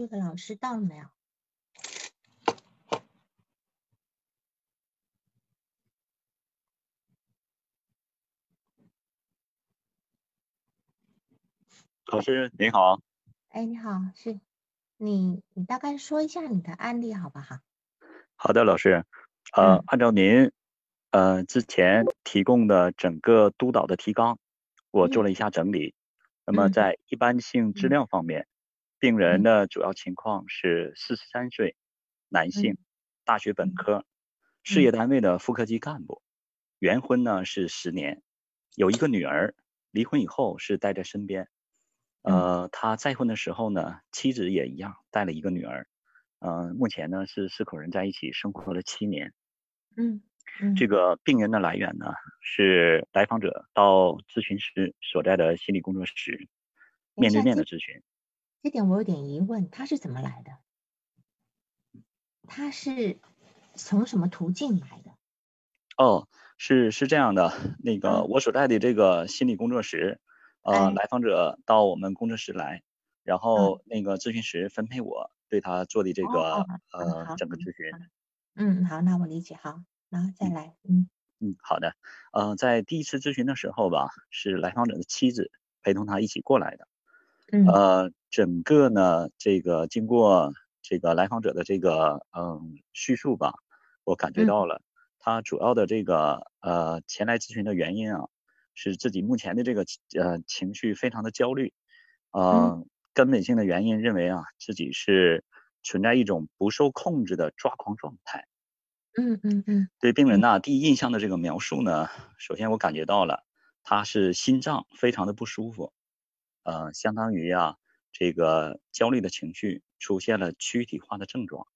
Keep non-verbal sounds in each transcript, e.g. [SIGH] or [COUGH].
收度的老师到了没有？老师您好，哎，你好，是你，你大概说一下你的案例好不好？好的，老师，呃，嗯按照您呃之前提供的整个督导的提纲，我做了一下整理。那么嗯在一般性质量方面，病人的主要情况是四十三岁，男性，大学本科，事业单位的副科级干部，原婚呢是十年，有一个女儿，离婚以后是带在身边。呃，他再婚的时候呢，妻子也一样带了一个女儿。呃，目前呢是四口人在一起生活了七年。嗯嗯，这个病人的来源呢是来访者到咨询师所在的心理工作室面对面的咨询。这点我有点疑问，他是怎么来的？他是从什么途径来的？哦，是是这样的，那个嗯我所在的这个心理工作室，呃，哎来访者到我们工作室来，然后那个咨询师分配我对他做的这个呃整个咨询。嗯，好，那我理解，好，然后再来，嗯嗯，好的。呃，在第一次咨询的时候吧，是来访者的妻子陪同他一起过来的。嗯。呃，整个呢，这个经过这个来访者的这个嗯叙述吧，我感觉嗯。到了他主要的这个呃前来咨询的原因啊，是自己目前的这个呃情绪非常的焦虑，呃，根本性的原因认为啊自己是存在一种不受控制的抓狂状态。嗯嗯嗯。对病人呐、第一印象的这个描述呢，首先我感觉到了他是心脏非常的不舒服，呃，相当于啊这个焦虑的情绪出现了躯体化的症状，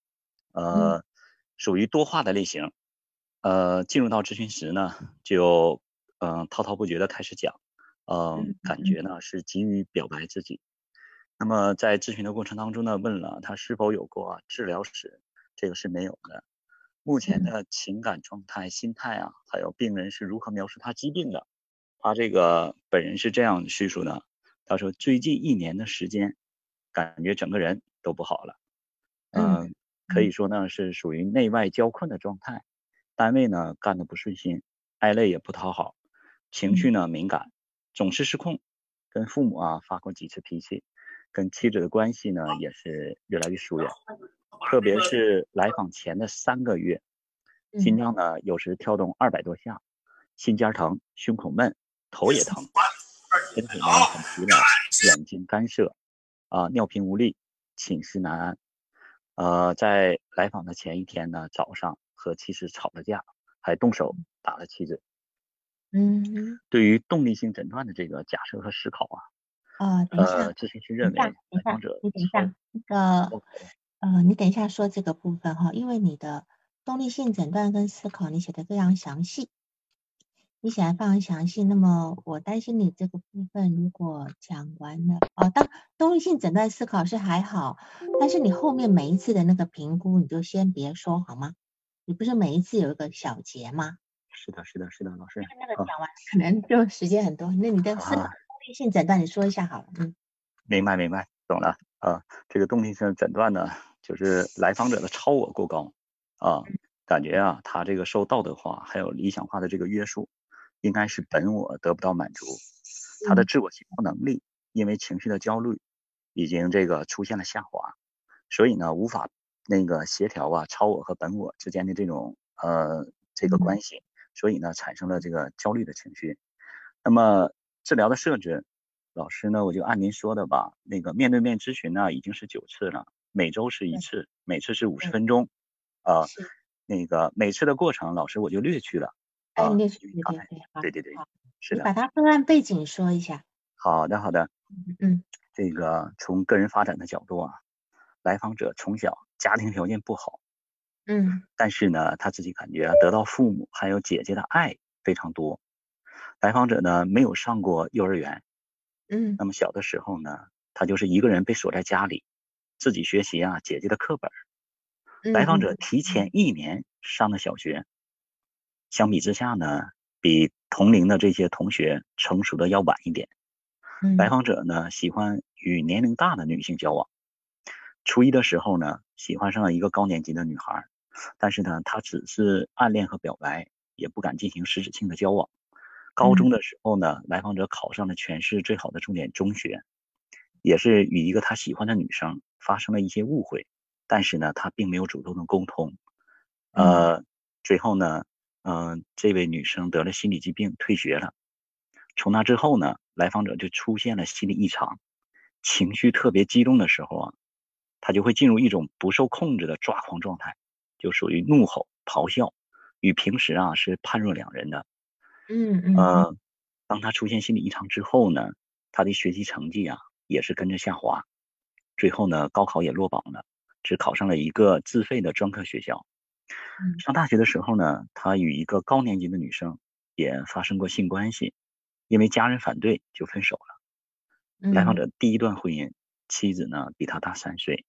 呃，属于多化的类型。呃，进入到咨询室呢，就嗯、呃滔滔不绝的开始讲，呃嗯嗯，感觉呢是急于表白自己。那么在咨询的过程当中呢，问了他是否有过治疗史，这个是没有的。目前嗯的情感状态、心态啊，还有病人是如何描述他疾病的，他这个本人是这样叙述的：他说最近一年的时间，感觉整个人都不好了，嗯嗯，可以说呢是属于内外交困的状态，单位呢干得不顺心，爱累也不讨好，情绪呢敏感，总是失控，跟父母啊发过几次脾气，跟妻子的关系呢也是越来越疏远。特别是来访前的三个月，心嗯。脏呢有时跳动二百多下，心尖儿疼，胸口闷，头也疼，身体呢很疲劳，眼睛干涩，啊、尿频无力，寝食难安。呃，在来访的前一天呢，早上和妻子吵了架，还动手打了妻子。嗯对于动力性诊断的这个假设和思考啊，啊，等一下呃，，咨询师认为等一下，等一下来访者，你等一下，那个呃，你等一下说这个部分哈，因为你的动力性诊断跟思考你写的非常详细，你写的非常详细，那么我担心你这个部分如果讲完了，哦，当动力性诊断思考是还好，但是你后面每一次的那个评估你就先别说好吗？你不是每一次有一个小结吗？是的，是的，是的，老师。那个啊讲完可能就时间很多，那你的思考啊动力性诊断你说一下好了，嗯明白明白，懂了啊。这个动力性诊断呢，就是来访者的超我过高啊，感觉啊，他这个受道德化还有理想化的这个约束，应该是本我得不到满足，他的嗯自我行动能力因为情绪的焦虑已经这个出现了下滑，所以呢，无法那个协调啊超我和本我之间的这种呃这个嗯关系，所以呢，产生了这个焦虑的情绪。那么治疗的设置，老师呢，我就按您说的吧。那个面对面咨询呢，已经是九次了，每周是一次，每次是五十分钟。啊、是，那个每次的过程，老师我就略去了。哎，啊你对对对，对对对好，是的你把，它个案背景说一下，好的好的。嗯这个从个人发展的角度啊，来访者从小家庭条件不好，嗯，但是呢，他自己感觉得到父母还有姐姐的爱非常多。来访者呢没有上过幼儿园，嗯，那么小的时候呢，他就是一个人被锁在家里，自己学习啊姐姐的课本。来访者提前一年上的小学，相比之下呢，比同龄的这些同学成熟的要晚一点。来访者呢喜欢与年龄大的女性交往。初一的时候呢，喜欢上了一个高年级的女孩，但是呢，他只是暗恋和表白，也不敢进行实质性的交往。高中的时候呢，来访者考上了全市最好的重点中学，也是与一个他喜欢的女生发生了一些误会。但是呢，他并没有主动的沟通，呃，最后呢，嗯，这位女生得了心理疾病，退学了。从那之后呢，来访者就出现了心理异常，情绪特别激动的时候啊，他就会进入一种不受控制的抓狂状态，就属于怒吼、咆哮，与平时啊是判若两人的。嗯嗯。呃，当他出现心理异常之后呢，他的学习成绩啊也是跟着下滑，最后呢，高考也落榜了。只考上了一个自费的专科学校。上大学的时候呢，他与一个高年级的女生也发生过性关系，因为家人反对就分手了。来访者第一段婚姻，妻子呢比他大三岁，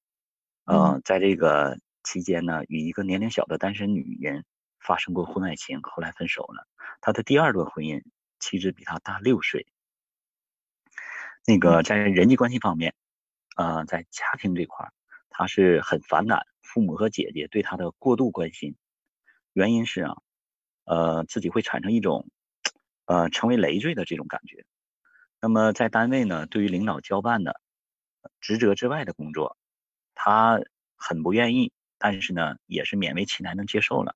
呃，在这个期间呢，与一个年龄小的单身女人发生过婚外情，后来分手了。他的第二段婚姻，妻子比他大六岁。那个在人际关系方面，呃，在家庭这块儿。他是很反感父母和姐姐对他的过度关心，原因是啊，呃，自己会产生一种，呃，成为累赘的这种感觉。那么在单位呢，对于领导交办的职责之外的工作，他很不愿意，但是呢，也是勉为其难能接受了。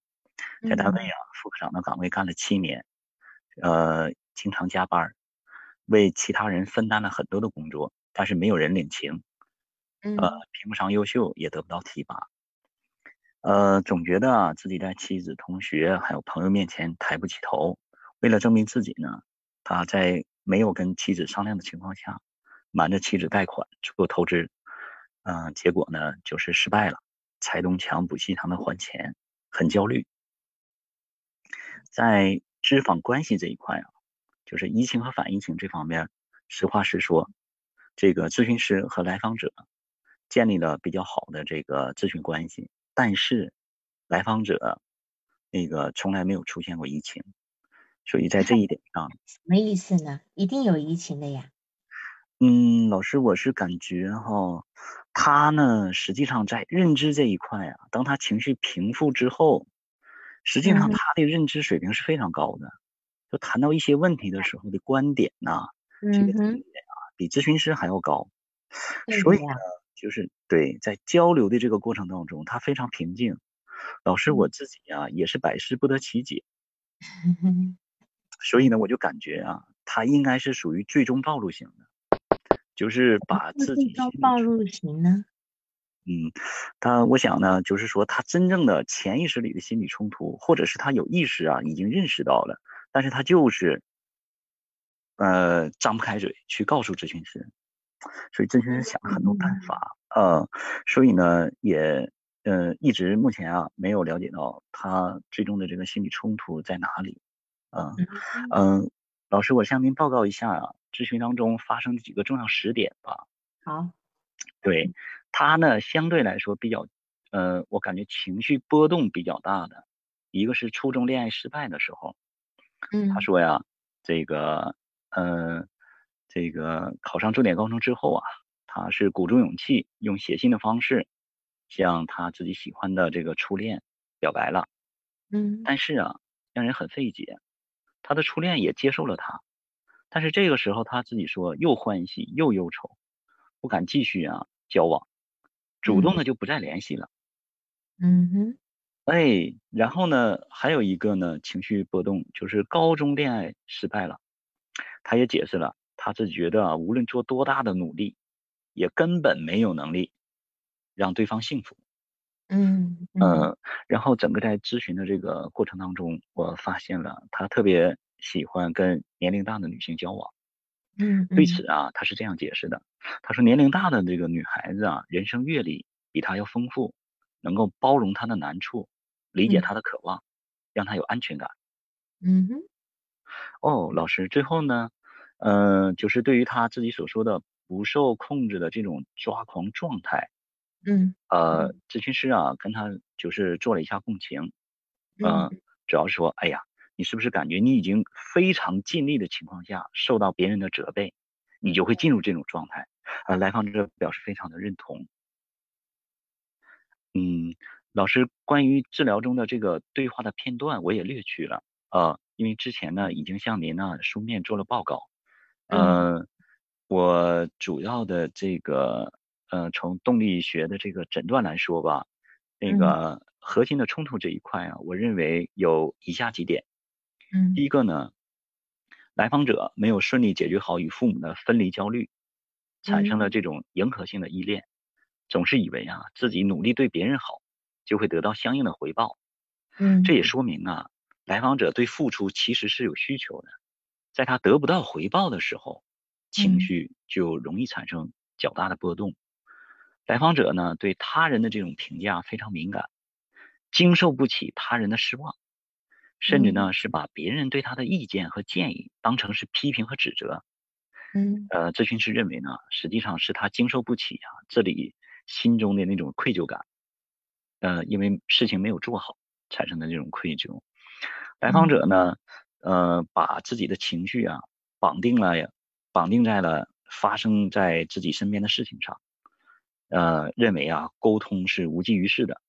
在单位啊，副科长的岗位干了七年，呃，经常加班，为其他人分担了很多的工作，但是没有人领情。呃，评不上优秀，也得不到提拔，呃，总觉得啊自己在妻子、同学还有朋友面前抬不起头。为了证明自己呢，他在没有跟妻子商量的情况下，瞒着妻子贷款做投资，嗯，结果呢就是失败了，拆东墙补西墙的还钱，很焦虑。在知访关系这一块啊，就是移情和反移情这方面，实话实说，这个咨询师和来访者。建立了比较好的这个咨询关系，但是来访者那个从来没有出现过疫情，所以在这一点上，什么意思呢？一定有疫情的呀。嗯，老师，我是感觉哈，他呢，实际上在认知这一块啊，当他情绪平复之后，实际上他的认知水平是非常高的，就谈到一些问题的时候的观点呐，这个点啊，比咨询师还要高，所以呢。就是对，在交流的这个过程当中，他非常平静。老师，我自己啊也是百思不得其解，[LAUGHS] 所以呢，我就感觉啊，他应该是属于最终暴露型的，就是把自己。暴露型呢？嗯，他我想呢，就是说他真正的潜意识里的心理冲突，或者是他有意识啊，已经认识到了，但是他就是呃张不开嘴去告诉咨询师。所以咨询师想了很多办法，呃，所以呢，也，呃，一直目前啊，没有了解到他最终的这个心理冲突在哪里，嗯，嗯，老师，我向您报告一下啊，咨询当中发生的几个重要时点吧。好，对他呢，相对来说比较，呃，我感觉情绪波动比较大的，一个是初中恋爱失败的时候，嗯，他说呀，这个，嗯。这个考上重点高中之后啊，他是鼓足勇气，用写信的方式向他自己喜欢的这个初恋表白了。嗯，但是啊，让人很费解，他的初恋也接受了他，但是这个时候他自己说又欢喜又忧愁，不敢继续啊交往，主动的就不再联系了。嗯哼，哎，然后呢，还有一个呢情绪波动，就是高中恋爱失败了，他也解释了。他是觉得啊，无论做多大的努力，也根本没有能力让对方幸福。嗯嗯，然后整个在咨询的这个过程当中，我发现了他特别喜欢跟年龄大的女性交往。嗯，对此啊，他是这样解释的：他说，年龄大的这个女孩子啊，人生阅历比他要丰富，能够包容他的难处，理解他的渴望，让他有安全感。嗯哼。哦，老师，最后呢，呃，就是对于他自己所说的不受控制的这种抓狂状态，嗯，呃，咨询师啊，跟他就是做了一下共情，嗯，主要是说，哎呀。你是不是感觉你已经非常尽力的情况下受到别人的责备，你就会进入这种状态？呃，来访者表示非常的认同。嗯，老师，关于治疗中的这个对话的片段，我也略去了。呃，因为之前呢已经向您呢书面做了报告。呃，我主要的这个呃从动力学的这个诊断来说吧，那个核心的冲突这一块啊，我认为有以下几点。嗯，第一个呢，来访者没有顺利解决好与父母的分离焦虑，产生了这种迎合性的依恋，总是以为啊自己努力对别人好，就会得到相应的回报。嗯，这也说明啊，来访者对付出其实是有需求的，在他得不到回报的时候，情绪就容易产生较大的波动。来访者呢对他人的这种评价非常敏感，经受不起他人的失望。甚至呢，是把别人对他的意见和建议当成是批评和指责。嗯，呃，咨询师认为呢，实际上是他经受不起啊，这里心中的那种愧疚感，呃，因为事情没有做好产生的这种愧疚。来访者呢，呃，把自己的情绪啊绑定了，绑定在了发生在自己身边的事情上，呃，认为啊沟通是无济于事的，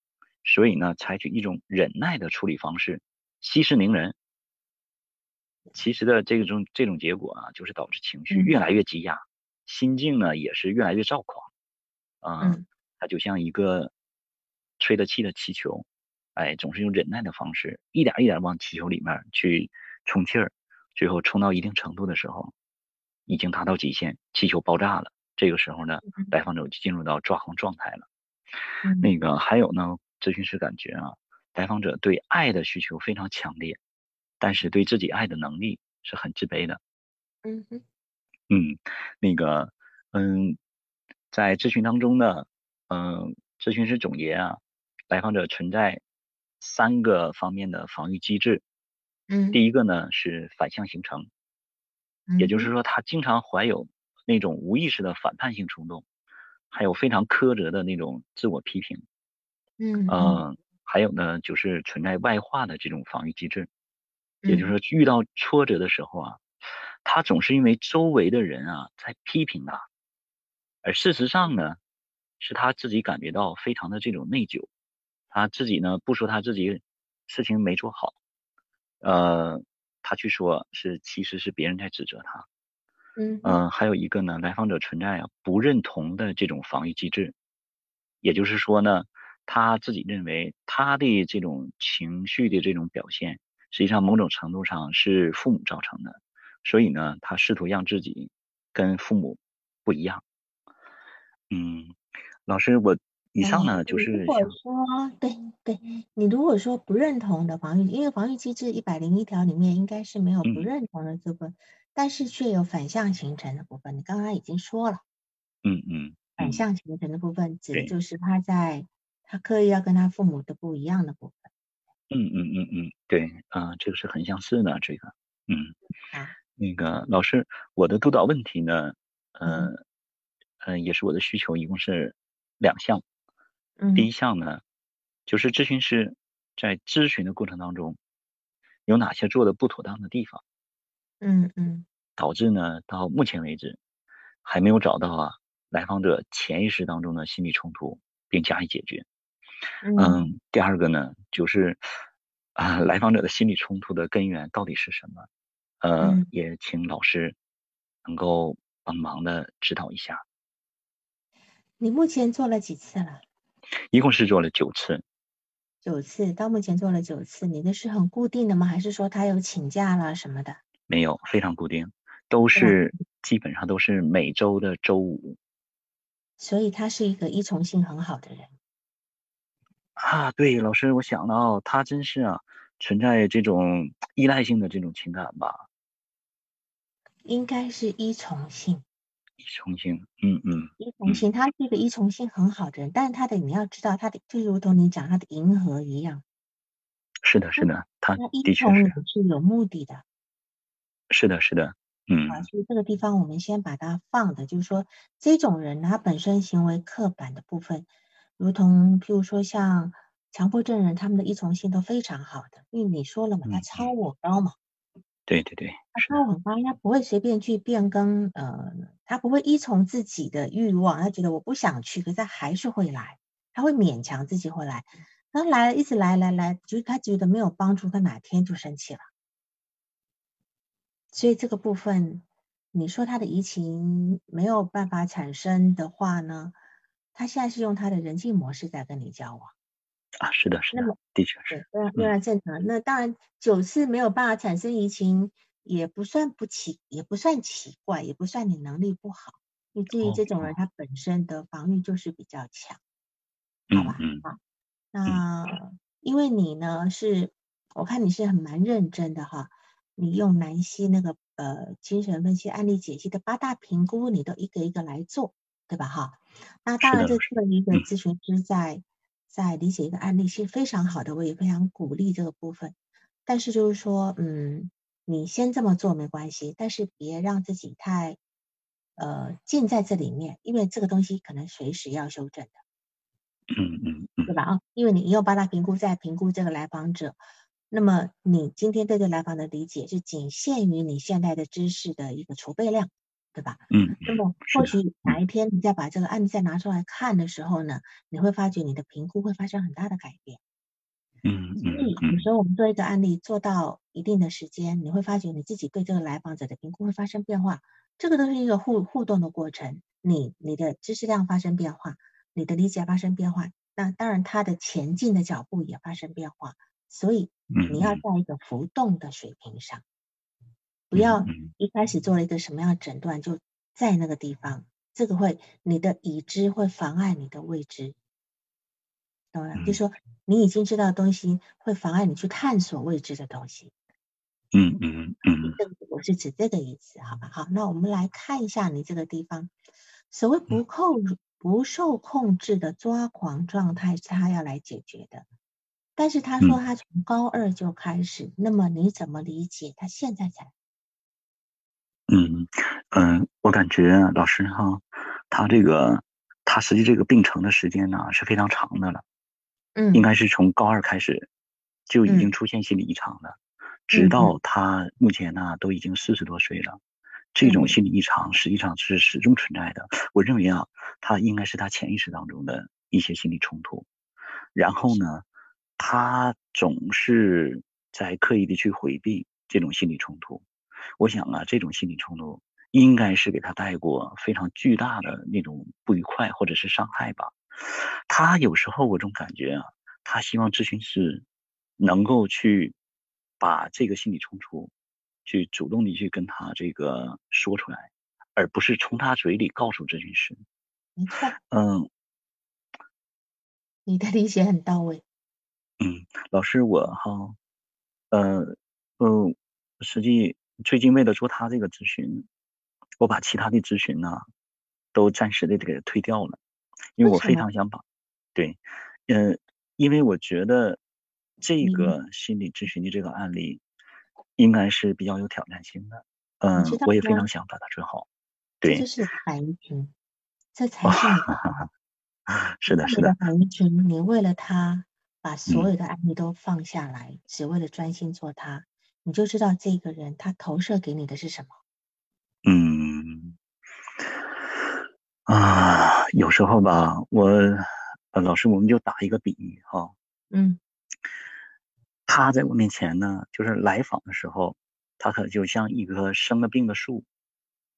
所以呢，采取一种忍耐的处理方式。息事宁人，其实的这种这种结果啊，就是导致情绪越来越积压，心境呢也是越来越躁狂，啊，它就像一个吹了气的气球，哎，总是用忍耐的方式，一点一点往气球里面去充气儿，最后充到一定程度的时候，已经达到极限，气球爆炸了。这个时候呢，来访者就进入到抓狂状态了。那个还有呢，咨询师感觉啊。来访者对爱的需求非常强烈，但是对自己爱的能力是很自卑的。嗯哼，嗯，那个，嗯，在咨询当中呢，嗯，咨询师总结啊，来访者存在三个方面的防御机制。嗯，第一个呢是反向形成，也就是说他经常怀有那种无意识的反叛性冲动，还有非常苛责的那种自我批评。嗯嗯。还有呢，就是存在外化的这种防御机制，也就是说，遇到挫折的时候啊，他总是因为周围的人啊在批评他，而事实上呢，是他自己感觉到非常的这种内疚，他自己呢不说他自己事情没做好，呃，他去说是其实是别人在指责他，嗯嗯，还有一个呢，来访者存在啊不认同的这种防御机制，也就是说呢。他自己认为，他的这种情绪的这种表现，实际上某种程度上是父母造成的，所以呢，他试图让自己跟父母不一样。嗯，老师，我以上呢就是。如果说对对，你如果说不认同的防御，因为防御机制一百零一条里面应该是没有不认同的这部分，但是却有反向形成的部分。你刚刚已经说了。嗯嗯。反向形成的部分指的就是他在。他刻意要跟他父母的不一样的部分。嗯嗯嗯嗯，对啊，这个是很相似的，这个，嗯，啊，那个老师，我的督导问题呢，呃，嗯，也是我的需求，一共是两项。嗯。第一项呢，就是咨询师在咨询的过程当中，有哪些做的不妥当的地方？嗯嗯。导致呢，到目前为止，还没有找到啊来访者潜意识当中的心理冲突，并加以解决。嗯，第二个呢，就是啊，来访者的心理冲突的根源到底是什么？呃，也请老师能够帮忙的指导一下。你目前做了几次了？一共是做了九次。九次，到目前做了九次。你的是很固定的吗？还是说他有请假了什么的？没有，非常固定，都是基本上都是每周的周五。所以他是一个依从性很好的人。啊，对，老师，我想到他真是啊，存在这种依赖性的这种情感吧。应该是依从性。依从性，嗯嗯。依从性，他是一个依从性很好的人，但是他的你要知道，他的就如同你讲他的银河一样。是的，是的，他依从你是有目的的。是的，是的，嗯。啊，所以这个地方我们先把它放的，就是说这种人他本身行为刻板的部分，如同譬如说像强迫症人，他们的依从性都非常好的，因为你说了嘛，他超我高嘛。对对对，他很高，他不会随便去变更，呃，他不会依从自己的欲望，他觉得我不想去，可是他还是会来，他会勉强自己会来，他来了，一直来来来，就是他觉得没有帮助，他哪天就生气了。所以这个部分，你说他的移情没有办法产生的话呢，他现在是用他的人际模式在跟你交往。啊，是的，是的，的确是，对，当然正常。那当然，九次没有办法产生移情，也不算不奇，也不算奇怪，也不算你能力不好。你至于这种人，他本身的防御就是比较强，好吧？嗯、啊，那因为你呢是，我看你是很蛮认真的哈，你用南希那个呃精神分析案例解析的八大评估，你都一个一个来做，对吧？哈，那当然这次的一个咨询师在。在理解一个案例是非常好的，我也非常鼓励这个部分。但是就是说，嗯，你先这么做没关系，但是别让自己太呃浸在这里面，因为这个东西可能随时要修正的。嗯嗯嗯，对吧？啊，因为你用八大评估在评估这个来访者，那么你今天对这来访的理解就仅限于你现在的知识的一个储备量。对吧？嗯，那么或许哪一天你再把这个案例再拿出来看的时候呢，你会发觉你的评估会发生很大的改变。嗯所以有时候我们做一个案例做到一定的时间，你会发觉你自己对这个来访者的评估会发生变化。这个都是一个互互动的过程，你你的知识量发生变化，你的理解发生变化，那当然他的前进的脚步也发生变化。所以你要在一个浮动的水平上。不要一开始做了一个什么样的诊断，就在那个地方，这个会你的已知会妨碍你的未知，懂了？就说你已经知道的东西会妨碍你去探索未知的东西。嗯嗯嗯，这个我是指这个意思，好吧？好，那我们来看一下你这个地方，所谓不控不受控制的抓狂状态是他要来解决的，但是他说他从高二就开始，那么你怎么理解他现在才？嗯嗯，我感觉老师哈，他这个他实际这个病程的时间呢是非常长的了，嗯，应该是从高二开始就已经出现心理异常了，直到。他目前呢都已经四十多岁了，这种心理异常实际上是始终存在的。我认为啊，他应该是他潜意识当中的一些心理冲突，然后呢，他总是在刻意的去回避这种心理冲突。我想啊，这种心理冲突应该是给他带过非常巨大的那种不愉快或者是伤害吧。他有时候我总感觉啊，他希望咨询师能够去把这个心理冲突去主动的去跟他这个说出来，而不是从他嘴里告诉咨询师。没错。嗯，你的理解很到位。嗯，老师，我哈，呃，嗯，实际。最近为了做他这个咨询，我把其他的咨询呢，都暂时的给他推掉了，因为我非常想把，对，嗯，因为我觉得这个心理咨询的这个案例应该是比较有挑战性的，嗯，我也非常想把它做好，对，这是反移群，这才是你 [LAUGHS] 是的，是的，反移群，你为了他把所有的案例都放下来，只为了专心做他。你就知道这个人他投射给你的是什么。嗯，啊，有时候吧，我呃，老师，我们就打一个比喻哈。嗯。他在我面前呢，就是来访的时候，他可就像一棵生了病的树。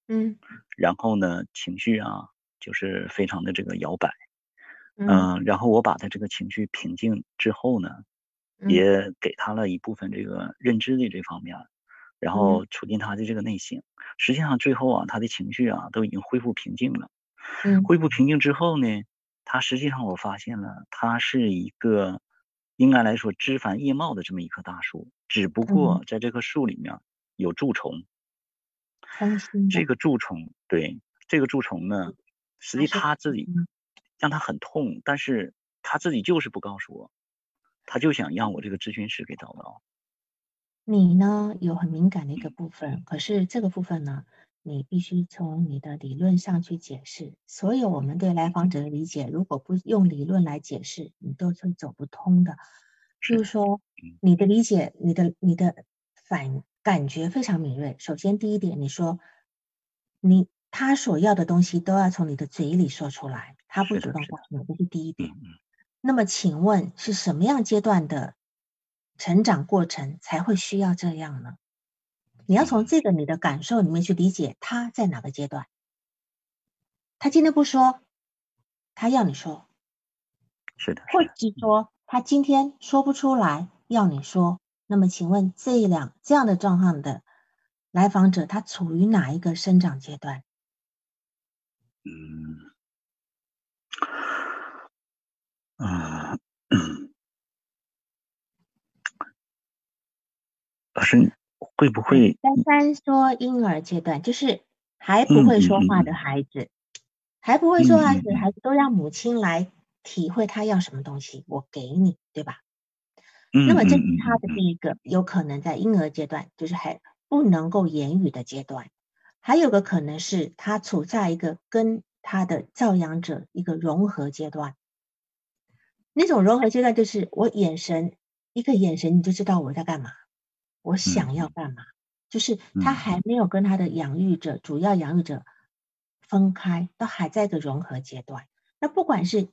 嗯。然后呢，情绪啊，就是非常的这个摇摆。嗯。然后我把他这个情绪平静之后呢。也给他了一部分这个认知的这方面，然后促进他的这个内省。实际上最后啊，他的情绪啊都已经恢复平静了。嗯，恢复平静之后呢，他实际上我发现了，他是一个应该来说枝繁叶茂的这么一棵大树，只不过在这棵树里面有蛀虫。这个蛀虫，对这个蛀虫呢，实际他自己让他很痛，但是他自己就是不告诉我，他就想让我这个咨询师给找到。你呢有很敏感的一个部分，可是这个部分呢，你必须从你的理论上去解释。所有我们对来访者的理解，如果不用理论来解释，你都是走不通的。就是说，你的理解，你的你的反感觉非常敏锐。首先第一点，你说你他所要的东西都要从你的嘴里说出来，他不主动告诉你，这是第一点。那么请问是什么样阶段的？成长过程才会需要这样呢？你要从这个你的感受里面去理解他在哪个阶段。他今天不说，他要你说，是的，或者是说他今天说不出来要你说。那么请问这一两这样的状况的来访者，他处于哪一个生长阶段？嗯，啊。老师会不会？三三说婴儿阶段就是还不会说话的孩子，还不会说话的孩子都让母亲来体会他要什么东西，我给你，对吧？那么这是他的第一个，有可能在婴儿阶段，就是还不能够言语的阶段。还有个可能是他处在一个跟他的教养者一个融合阶段。那种融合阶段就是我眼神一个眼神你就知道我在干嘛。我想要干嘛？就是他还没有跟他的养育者、主要养育者分开，都还在一个融合阶段。那不管是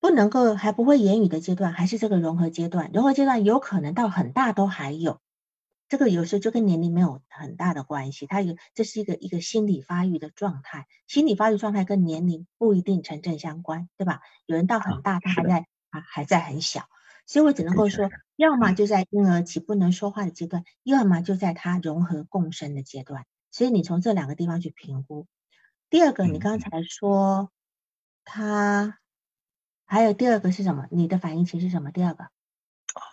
不能够还不会言语的阶段，还是这个融合阶段，融合阶段有可能到很大都还有。这个有时候就跟年龄没有很大的关系，它有这是一个一个心理发育的状态，心理发育状态跟年龄不一定成正相关，对吧？有人到很大，他还在啊还在很小。所以我只能够说，要么就在婴儿期不能说话的阶段，要么就在他融合共生的阶段。所以你从这两个地方去评估。第二个，你刚才说他还有第二个是什么？你的反应期是什么？第二个？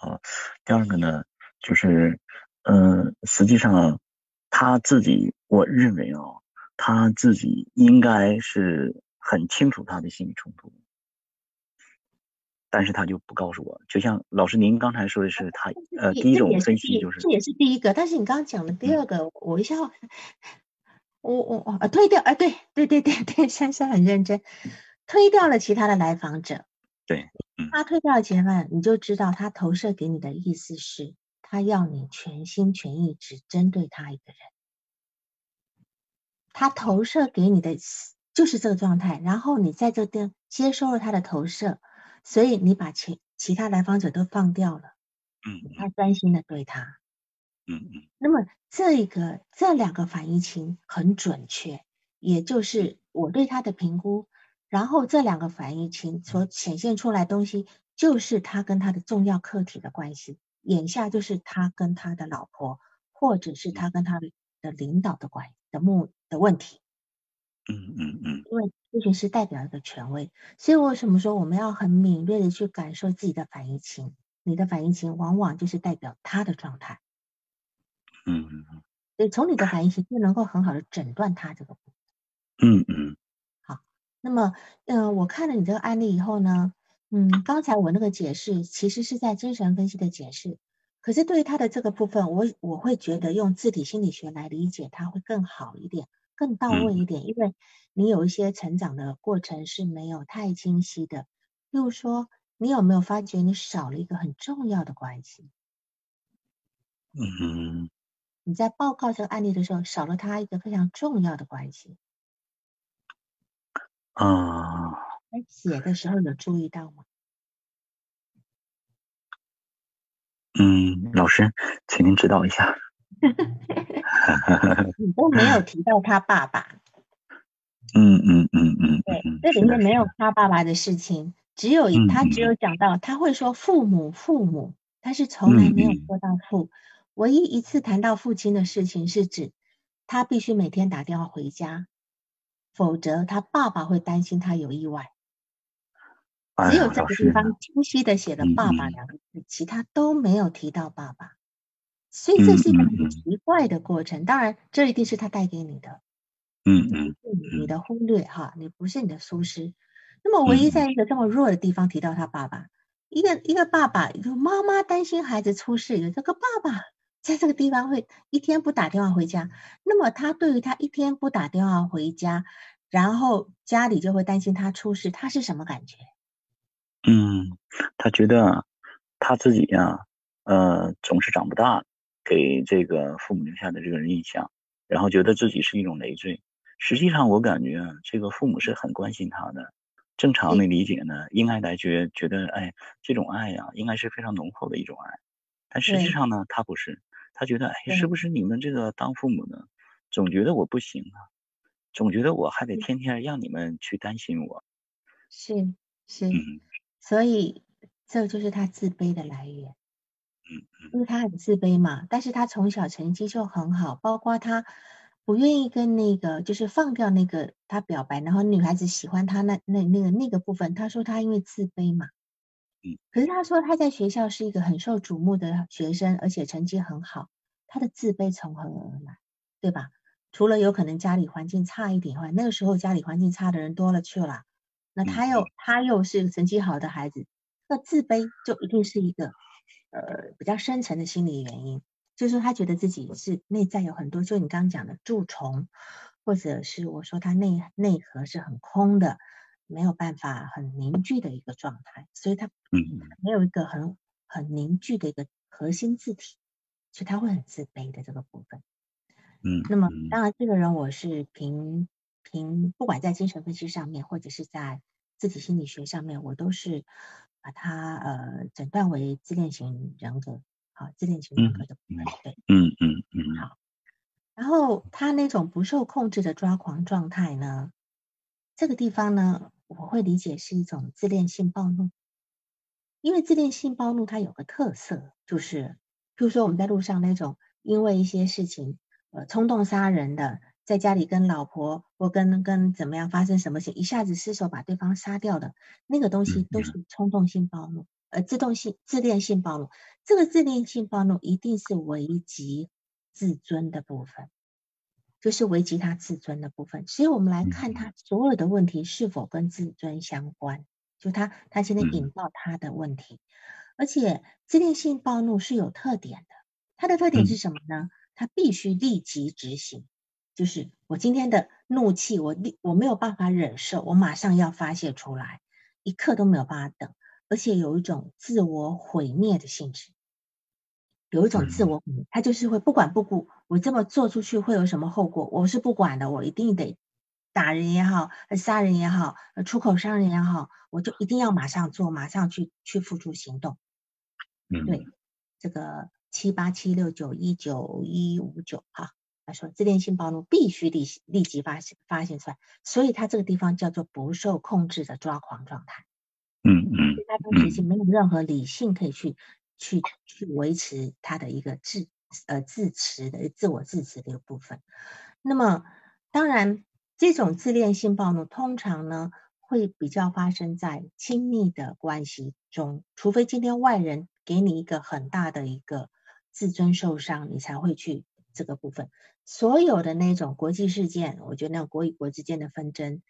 哦，第二个呢，就是，嗯，实际上他自己，我认为哦，他自己应该是很清楚他的心理冲突。但是他就不告诉我，就像老师您刚才说的是他呃第一种分析就是这也是第一个，但是你刚刚讲的第二个，我一下我我我啊推掉啊对对对对对，珊珊很认真，推掉了其他的来访者，对，他推掉了前面，你就知道他投射给你的意思是，他要你全心全意只针对他一个人，他投射给你的就是这个状态，然后你在这边接收了他的投射。所以你把其其他来访者都放掉了，嗯，他专心的对他，嗯嗯，那么这个这两个反应情很准确，也就是我对他的评估，然后这两个反应情所显现出来东西，就是他跟他的重要客体的关系，眼下就是他跟他的老婆，或者是他跟他的领导的关的目的问题。嗯嗯嗯，因为咨询师代表一个权威，所以为什么说我们要很敏锐的去感受自己的反应情？你的反应情往往就是代表他的状态。嗯嗯嗯，所以从你的反应情就能够很好的诊断他这个。嗯嗯，好，那么嗯，我看了你这个案例以后呢，嗯，刚才我那个解释其实是在精神分析的解释，可是对于他的这个部分，我我会觉得用自体心理学来理解他会更好一点。更到位一点，因为你有一些成长的过程是没有太清晰的。例如说，你有没有发觉你少了一个很重要的关系？嗯，你在报告这个案例的时候，少了他一个非常重要的关系。啊，在写的时候有注意到吗？嗯，老师，请您指导一下。[LAUGHS] 你都没有提到他爸爸，嗯嗯嗯嗯，对，这里面没有他爸爸的事情，只有他只有。讲到他会说父母父母，他是从来没有说到父，唯一一次谈到父亲的事情是指他必须每天打电话回家，否则他爸爸会担心他有意外，只有这个地方清晰的写了爸爸两个字，其他都没有提到爸爸。所以这是一个很奇怪的过程。当然，这一定是他带给你的，嗯嗯，你的忽略哈，你不是你的疏失。那么，唯一在一个这么弱的地方提到他爸爸，一个一个爸爸，妈妈担心孩子出事，有这个爸爸在这个地方会一天不打电话回家。那么，他对于他一天不打电话回家，然后家里就会担心他出事，他是什么感觉？嗯，他觉得他自己呀，呃，总是长不大。给这个父母留下的这个印象，然后觉得自己是一种累赘。实际上，我感觉啊，这个父母是很关心他的。正常的理解呢，应该来觉觉得，哎，这种爱呀，应该是非常浓厚的一种爱。但实际上呢，他不是，他觉得，哎，是不是你们这个当父母的，总觉得我不行啊，总觉得我还得天天让你们去担心我。是是，所以这就是他自卑的来源。嗯因为他很自卑嘛，但是他从小成绩就很好，包括他不愿意跟那个就是放掉那个他表白，然后女孩子喜欢他那那那个那个部分，他说他因为自卑嘛，嗯，可是他说他在学校是一个很受瞩目的学生，而且成绩很好，他的自卑从何而来，对吧？除了有可能家里环境差一点外，那个时候家里环境差的人多了去了，那他又他又是成绩好的孩子，那自卑就一定是一个。呃，比较深层的心理原因，就是说他觉得自己是内在有很多，就你刚刚讲的蛀虫，或者是我说他内内核是很空的，没有办法很凝聚的一个状态，所以他没有一个很很凝聚的一个核心字体，所以他会很自卑的这个部分。嗯，那么当然，这个人我是凭凭不管在精神分析上面，或者是在自体心理学上面，我都是。把它呃诊断为自恋型人格，好，自恋型人格的部分，对，嗯嗯嗯，好。然后他那种不受控制的抓狂状态呢，这个地方呢，我会理解是一种自恋性暴怒。因为自恋性暴怒它有个特色，就是，比如说我们在路上那种因为一些事情呃冲动杀人的。在家里跟老婆或跟跟怎么样发生什么事，一下子失手把对方杀掉的那个东西，都是冲动性暴怒，呃，自动性自恋性暴怒。这个自恋性暴怒一定是危及自尊的部分，就是危及他自尊的部分。所以我们来看他所有的问题是否跟自尊相关，就他他现在引爆他的问题，而且自恋性暴怒是有特点的，它的特点是什么呢？它必须立即执行。就是我今天的怒气，我立我没有办法忍受，我马上要发泄出来，一刻都没有办法等，而且有一种自我毁灭的性质，有一种自我毁灭，他就是会不管不顾，我这么做出去会有什么后果，我是不管的，我一定得打人也好，杀人也好，出口伤人也好，我就一定要马上做，马上去去付出行动。嗯，对，这个七八七六九一九一五九哈。他说：“自恋性暴怒必须立立即发现发现出来，所以他这个地方叫做不受控制的抓狂状态。嗯嗯，他当时是没有任何理性可以去去去维持他的一个自呃自持的自我自持的一个部分。那么，当然这种自恋性暴怒通常呢会比较发生在亲密的关系中，除非今天外人给你一个很大的一个自尊受伤，你才会去。”这个部分，所有的那种国际事件，我觉得那种国与国之间的纷争，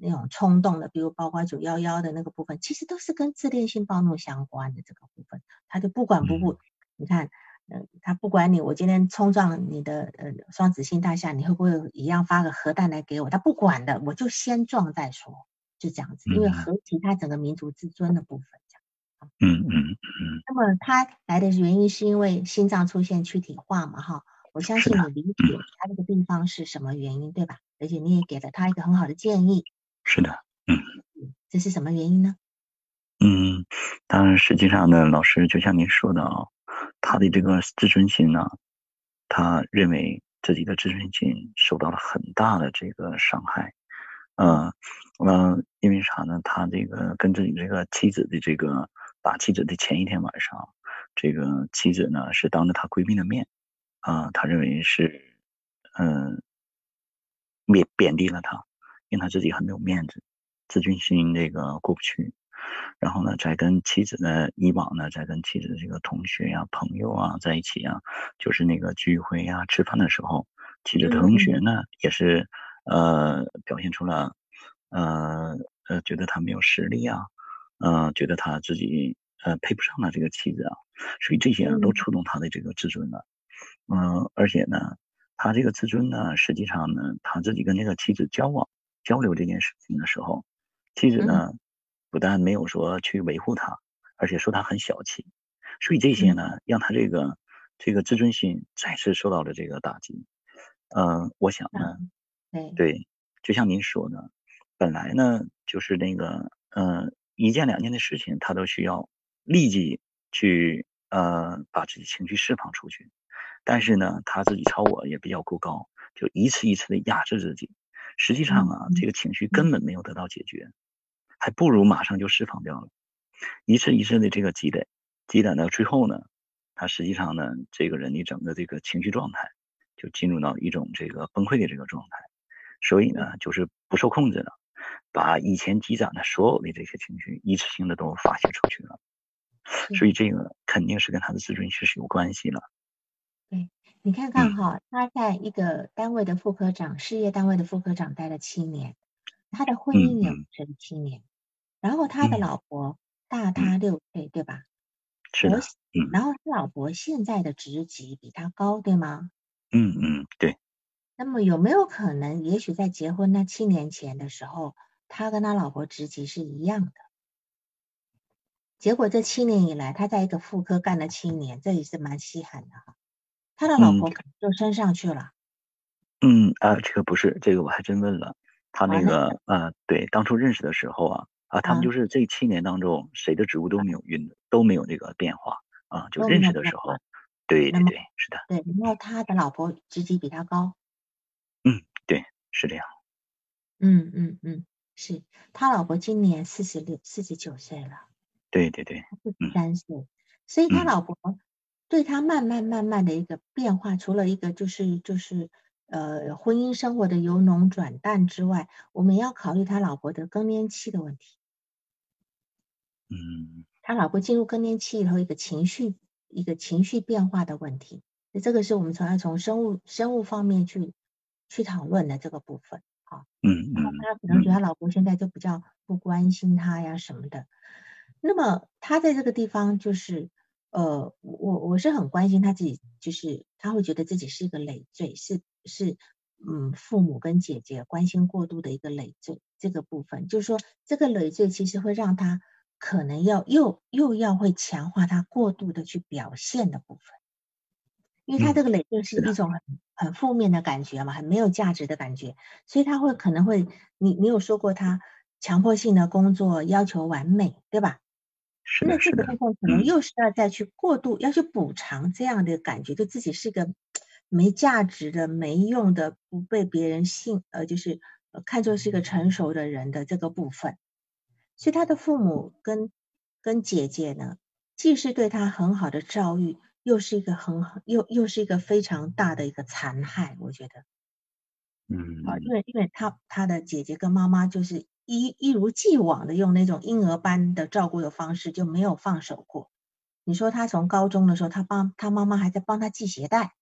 那种冲动的，比如包括九幺幺的那个部分，其实都是跟自恋性暴怒相关的这个部分，他就不管不顾。你看，嗯，他不管你，我今天冲撞你的呃双子星大厦，你会不会一样发个核弹来给我？他不管的，我就先撞再说，就这样子，因为和其他整个民族自尊的部分。嗯嗯嗯。那么他来的原因是因为心脏出现躯体化嘛？哈。我相信你理解他这个病方是什么原因，对吧？而且你也给了他一个很好的建议。是的，嗯，这是什么原因呢？嗯，当然，实际上呢，老师就像您说的啊，他的这个自尊心呢，他认为自己的自尊心受到了很大的这个伤害。呃，呃，因为啥呢？他这个跟自己这个妻子的这个打妻子的前一天晚上，这个妻子呢是当着她闺蜜的面。啊，他认为是，嗯，贬贬低了他，因为他自己很没有面子，自尊心这个过不去，然后呢，在跟妻子的，以往呢，在跟妻子的这个同学呀、朋友啊在一起啊，就是那个聚会呀、吃饭的时候，妻子同学呢，也是呃表现出了呃呃觉得他没有实力啊，呃觉得他自己呃配不上他这个妻子啊，所以这些啊都触动他的这个自尊了，嗯，而且呢，他这个自尊呢，实际上呢，他自己跟那个妻子交往交流这件事情的时候，妻子呢。不但没有说去维护他，而且说他很小气，所以这些呢，让他这个这个自尊心再次受到了这个打击。嗯，我想呢，对，就像您说的，本来呢就是那个，嗯，一件两件的事情，他都需要立即去呃把自己情绪释放出去，但是呢，他自己超我也比较过高，就一次一次的压制自己，实际上啊，这个情绪根本没有得到解决。还不如马上就释放掉了，一次一次的这个积累，积累到最后呢，他实际上呢，这个人的整个这个情绪状态就进入到一种这个崩溃的这个状态，所以呢，就是不受控制了，把以前积攒的所有的这些情绪一次性的都发泄出去了，所以这个肯定是跟他的自尊心是有关系了。对，你看看哈，他在一个单位的副科长，事业单位的副科长待了七年，他的婚姻也持七年。然后他的老婆大他六岁，对吧？是的。然后他老婆现在的职级比他高，对吗？嗯嗯，对。那么有没有可能，也许在结婚那七年前的时候，他跟他老婆职级是一样的？结果这七年以来，他在一个妇科干了七年，这也是蛮稀罕的哈。他的老婆就升上去了。嗯啊，这个不是，这个我还真问了他那个啊，对，当初认识的时候啊。啊，他们就是这七年当中，谁的职务都没有运，都没有那个变化啊。就认识的时候，对对对，是的。对，然后他的老婆职级比他高。嗯，对，是这样。嗯嗯嗯，是他老婆今年四十六、四十九岁了。对对对，四十三岁，所以他老婆对他慢慢慢慢的一个变化，除了一个就是就是。呃，婚姻生活的由浓转淡之外，我们要考虑他老婆的更年期的问题。嗯，他老婆进入更年期以后，一个情绪一个情绪变化的问题，那这个是我们从要从生物生物方面去去讨论的这个部分啊。嗯嗯。他可能觉得他老婆现在就比较不关心他呀什么的。那么他在这个地方就是，呃，我我是很关心他自己，就是他会觉得自己是一个累赘，是。是，嗯，父母跟姐姐关心过度的一个累赘，这个部分就是说，这个累赘其实会让他可能要又又要会强化他过度的去表现的部分，因为他这个累赘是一种很很负面的感觉嘛，很没有价值的感觉，所以他会可能会，你你有说过他强迫性的工作要求完美，对吧？那这个部分可能又是要再去过度要去补偿这样的感觉，就自己是个。没价值的、没用的、不被别人信呃，就是看作是一个成熟的人的这个部分，所以他的父母跟跟姐姐呢，既是对他很好的教育，又是一个很好，又又是一个非常大的一个残害，我觉得，嗯。啊，因为因为他他的姐姐跟妈妈就是一一如既往的用那种婴儿般的照顾的方式，就没有放手过。你说他从高中的时候，他帮他妈妈还在帮他系鞋带。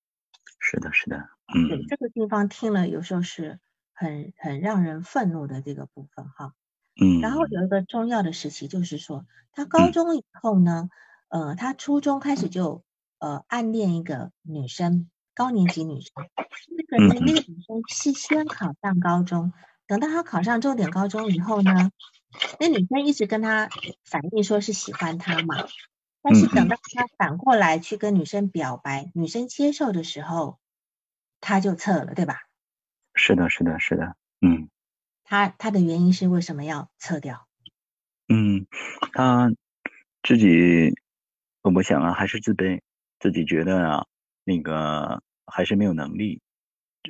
是的，是的，嗯，对这个地方听了有时候是很很让人愤怒的这个部分哈，嗯，然后有一个重要的时期就是说，他高中以后呢，呃，他初中开始就呃暗恋一个女生，高年级女生，那个那个女生是先考上高中，等到他考上重点高中以后呢，那女生一直跟他反映说是喜欢他嘛。但是等到他反过来去跟女生表白，女生接受的时候，他就撤了，对吧？是的，是的，是的，嗯。他他的原因是为什么要撤掉？嗯，他自己，我想啊，还是自卑，自己觉得啊，那个还是没有能力，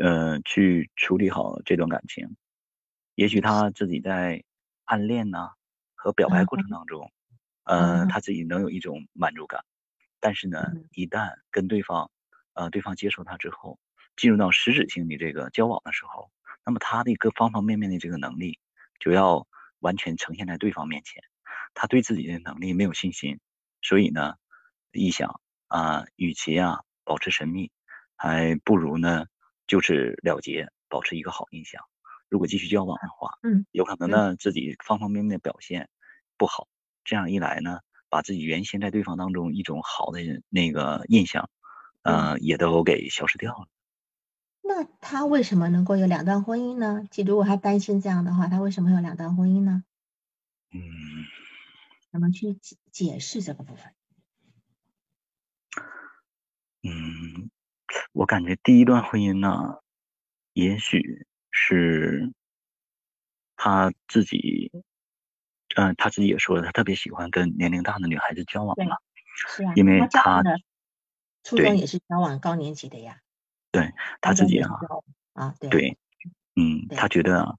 呃，去处理好这段感情。也许他自己在暗恋呐和表白过程当中。呃，他自己能有一种满足感，但是呢，一旦跟对方，呃，对方接受他之后，进入到实质性的这个交往的时候，那么他的一个方方面面的这个能力就要完全呈现在对方面前，他对自己的能力没有信心，所以呢，一想啊，与其啊保持神秘，还不如呢就此了结，保持一个好印象。如果继续交往的话，嗯，有可能呢自己方方面面的表现不好，这样一来呢，把自己原先在对方当中一种好的那个印象，呃，也都给消失掉了。那他为什么能够有两段婚姻呢？即如果他担心这样的话，他为什么有两段婚姻呢？嗯，怎么去解解释这个部分？嗯，我感觉第一段婚姻呢，也许是他自己，嗯，他自己也说了，他特别喜欢跟年龄大的女孩子交往嘛，是啊，因为他初中也是交往高年级的呀，对他自己啊，啊，对，对，嗯，他觉得，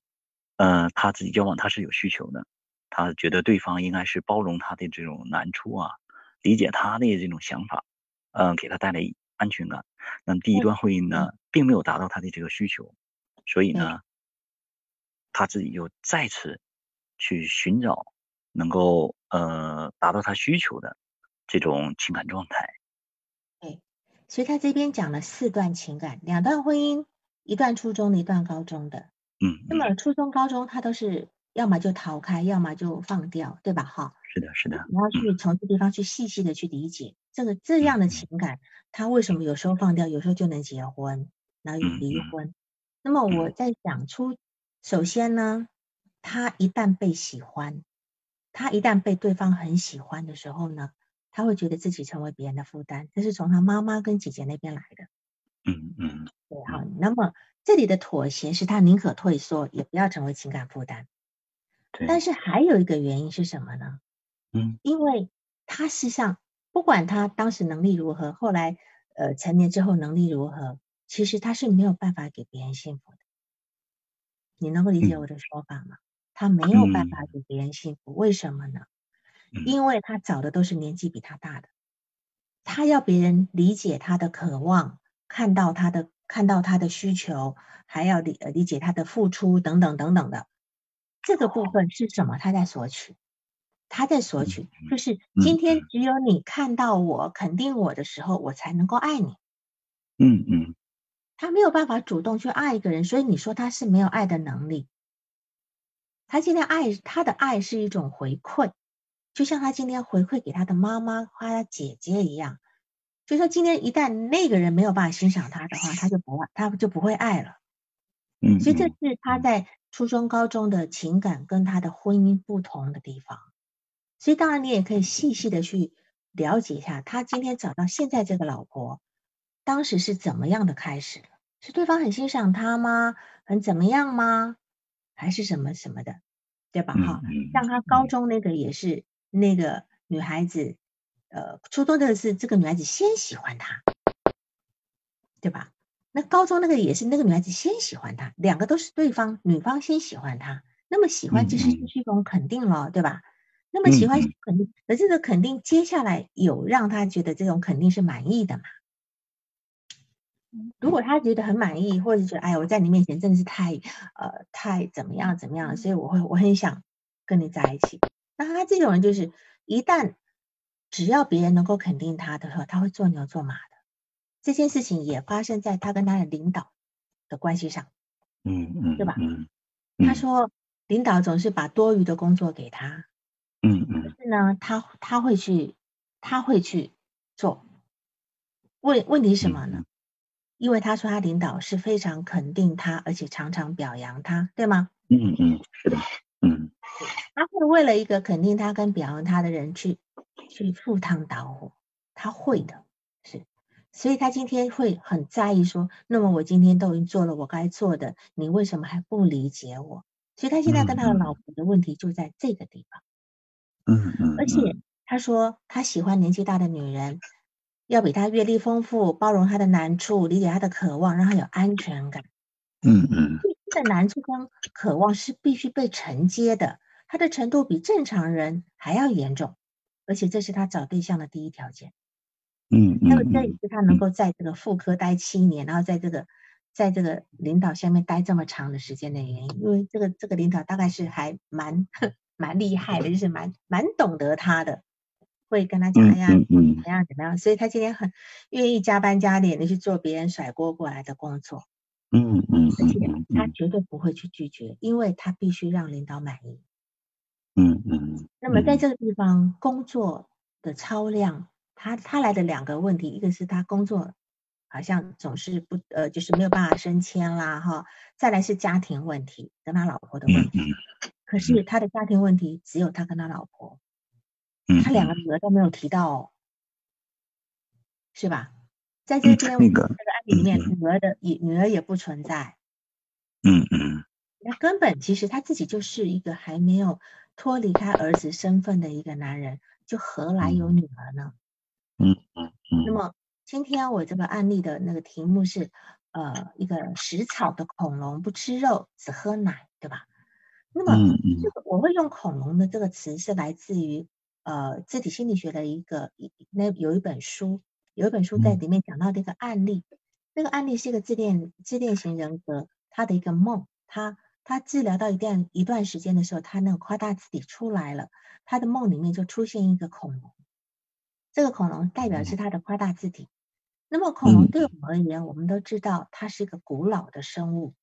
呃，他自己交往他是有需求的，他觉得对方应该是包容他的这种难处啊，理解他的这种想法。嗯，给他带来安全感。那么第一段婚姻呢，并没有达到他的这个需求，所以呢，他自己又再次去寻找能够呃达到他需求的这种情感状态。对，所以他这边讲了四段情感，两段婚姻，一段初中的，一段高中的。嗯。那么初中、高中他都是要么就逃开，要么就放掉，对吧？哈。是的，是的。你要去从这地方去细细的去理解。这个这样的情感，他为什么有时候放掉，有时候就能结婚，然后离婚？那么我在讲出，首先呢，他一旦被喜欢，他一旦被对方很喜欢的时候呢，他会觉得自己成为别人的负担，这是从他妈妈跟姐姐那边来的。嗯嗯，对好。那么这里的妥协是他宁可退缩，也不要成为情感负担。但是还有一个原因是什么呢？嗯，因为他实际上。不管他当时能力如何，后来呃成年之后能力如何，其实他是没有办法给别人幸福的。你能够理解我的说法吗？他没有办法给别人幸福，为什么呢？因为他找的都是年纪比他大的，他要别人理解他的渴望，看到他的看到他的需求，还要理理解他的付出等等等等的。这个部分是什么？他在索取。他在索取，就是今天只有你看到我肯定我的时候，我才能够爱你。嗯嗯，他没有办法主动去爱一个人，所以你说他是没有爱的能力。他今天爱他的爱是一种回馈，就像他今天回馈给他的妈妈夸他姐姐一样。就说今天一旦那个人没有办法欣赏他的话，他就不爱，他就不会爱了。嗯，所以这是他在初中、高中的情感跟他的婚姻不同的地方。所以，当然你也可以细细的去了解一下，他今天找到现在这个老婆，当时是怎么样的开始？是对方很欣赏他吗？很怎么样吗？还是什么什么的，对吧？哈，像他高中那个也是那个女孩子，呃，初中的是这个女孩子先喜欢他，对吧？那高中那个也是那个女孩子先喜欢他，两个都是对方女方先喜欢他，那么喜欢其实就是一种肯定了，对吧？那么喜欢肯定，而这个肯定接下来有让他觉得这种肯定是满意的嘛？如果他觉得很满意，或者觉得哎呀我在你面前真的是太呃太怎么样怎么样，所以我会我很想跟你在一起。那他这种人就是一旦只要别人能够肯定他的时候，他会做牛做马的。这件事情也发生在他跟他的领导的关系上，嗯嗯，对吧？嗯，他说领导总是把多余的工作给他。嗯嗯，可是呢，他他会去，他会去做。问问题是什么呢？因为他说他领导是非常肯定他，而且常常表扬他，对吗？嗯嗯，是的，嗯。他会为了一个肯定他跟表扬他的人去去赴汤蹈火，他会的，是。所以他今天会很在意说，那么我今天都已经做了我该做的，你为什么还不理解我？所以他现在跟他的老婆的问题就在这个地方。嗯嗯，而且他说他喜欢年纪大的女人，要比他阅历丰富，包容他的难处，理解他的渴望，让他有安全感。嗯嗯，他的难处跟渴望是必须被承接的，他的程度比正常人还要严重，而且这是他找对象的第一条件。嗯嗯，那么这也是他能够在这个妇科待七年，然后在这个在这个领导下面待这么长的时间的原因，因为这个这个领导大概是还蛮。[LAUGHS] 蛮厉害的，就是蛮蛮懂得他的，会跟他讲哎呀怎么样怎么样，所以他今天很愿意加班加点的去做别人甩锅过来的工作，嗯嗯而且他绝对不会去拒绝，因为他必须让领导满意。嗯嗯，那么在嗯。这个地方工作的超量，他他来的两个问题，一个是他工作好像总是不呃，就是没有办法升迁啦哈，再来是家庭问题，跟他老婆的问题。可是他的家庭问题只有他跟他老婆，嗯，他两个女儿都没有提到哦，是吧？在这嗯边、那个这个案例里面，嗯女儿的也女儿也不存在，嗯嗯那根本其实他自己就是一个还没有脱离他儿子身份的一个男人，就何来有女儿呢？嗯嗯嗯，那么今天我这个案例的那个题目是，呃，一个食草的恐龙不吃肉，只喝奶，对吧？那么这个我会用恐龙的这个词是来自于呃自体心理学的一个一那有一本书，有一本书在嗯里面讲到这个案例，那个案例是一个自恋自恋型人格他的一个梦，他他治疗到一段一段时间的时候，他那个夸大字体出来了，他的梦里面就出现一个恐龙。这个恐龙代表是他的夸大字体。那么恐龙嗯对我们而言，我们都知道它是一个古老的生物，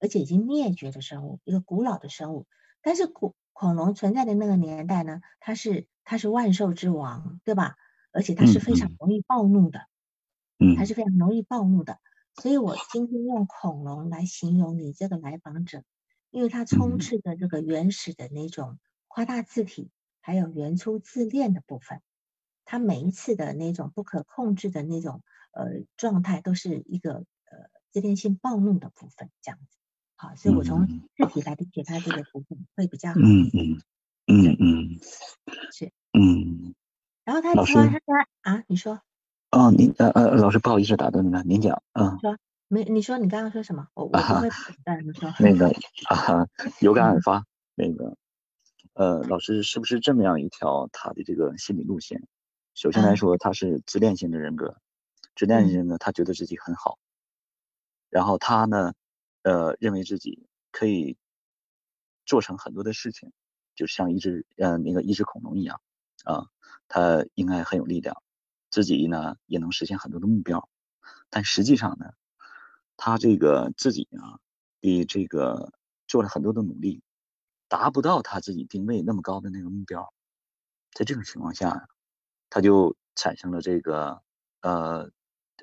而且已经灭绝的生物，一个古老的生物。但是古恐龙存在的那个年代呢，它是它是万兽之王，对吧？而且他是非常容易暴怒的，嗯它是非常容易暴怒的。所以我今天用恐龙来形容你这个来访者，因为它充嗯斥着这个原始的那种夸大字体，还有原初自恋的部分。他每一次的那种不可控制的那种呃状态，都是一个呃自恋性暴怒的部分，这样子。好，所以我从嗯字体来理解他这个部分会比较好。嗯嗯嗯嗯是。嗯然后他老师说他说啊，你说哦，您呃呃，老师不好意思打断您了，您讲啊。说没？你说你刚刚说什么？我我会打断你说。那个啊，有感而发。那个，呃，老师是不是这么样一条他的这个心理路线？首先来嗯说，他是自恋型的人格，自恋型呢，他觉得自己很好，然后他呢，呃，认为自己可以做成很多的事情，就像一只呃那个一只恐龙一样啊，他应该很有力量，自己呢也能实现很多的目标，但实际上呢，他这个自己啊的这个做了很多的努力，达不到他自己定位那么高的那个目标，在这种情况下，他就产生了这个呃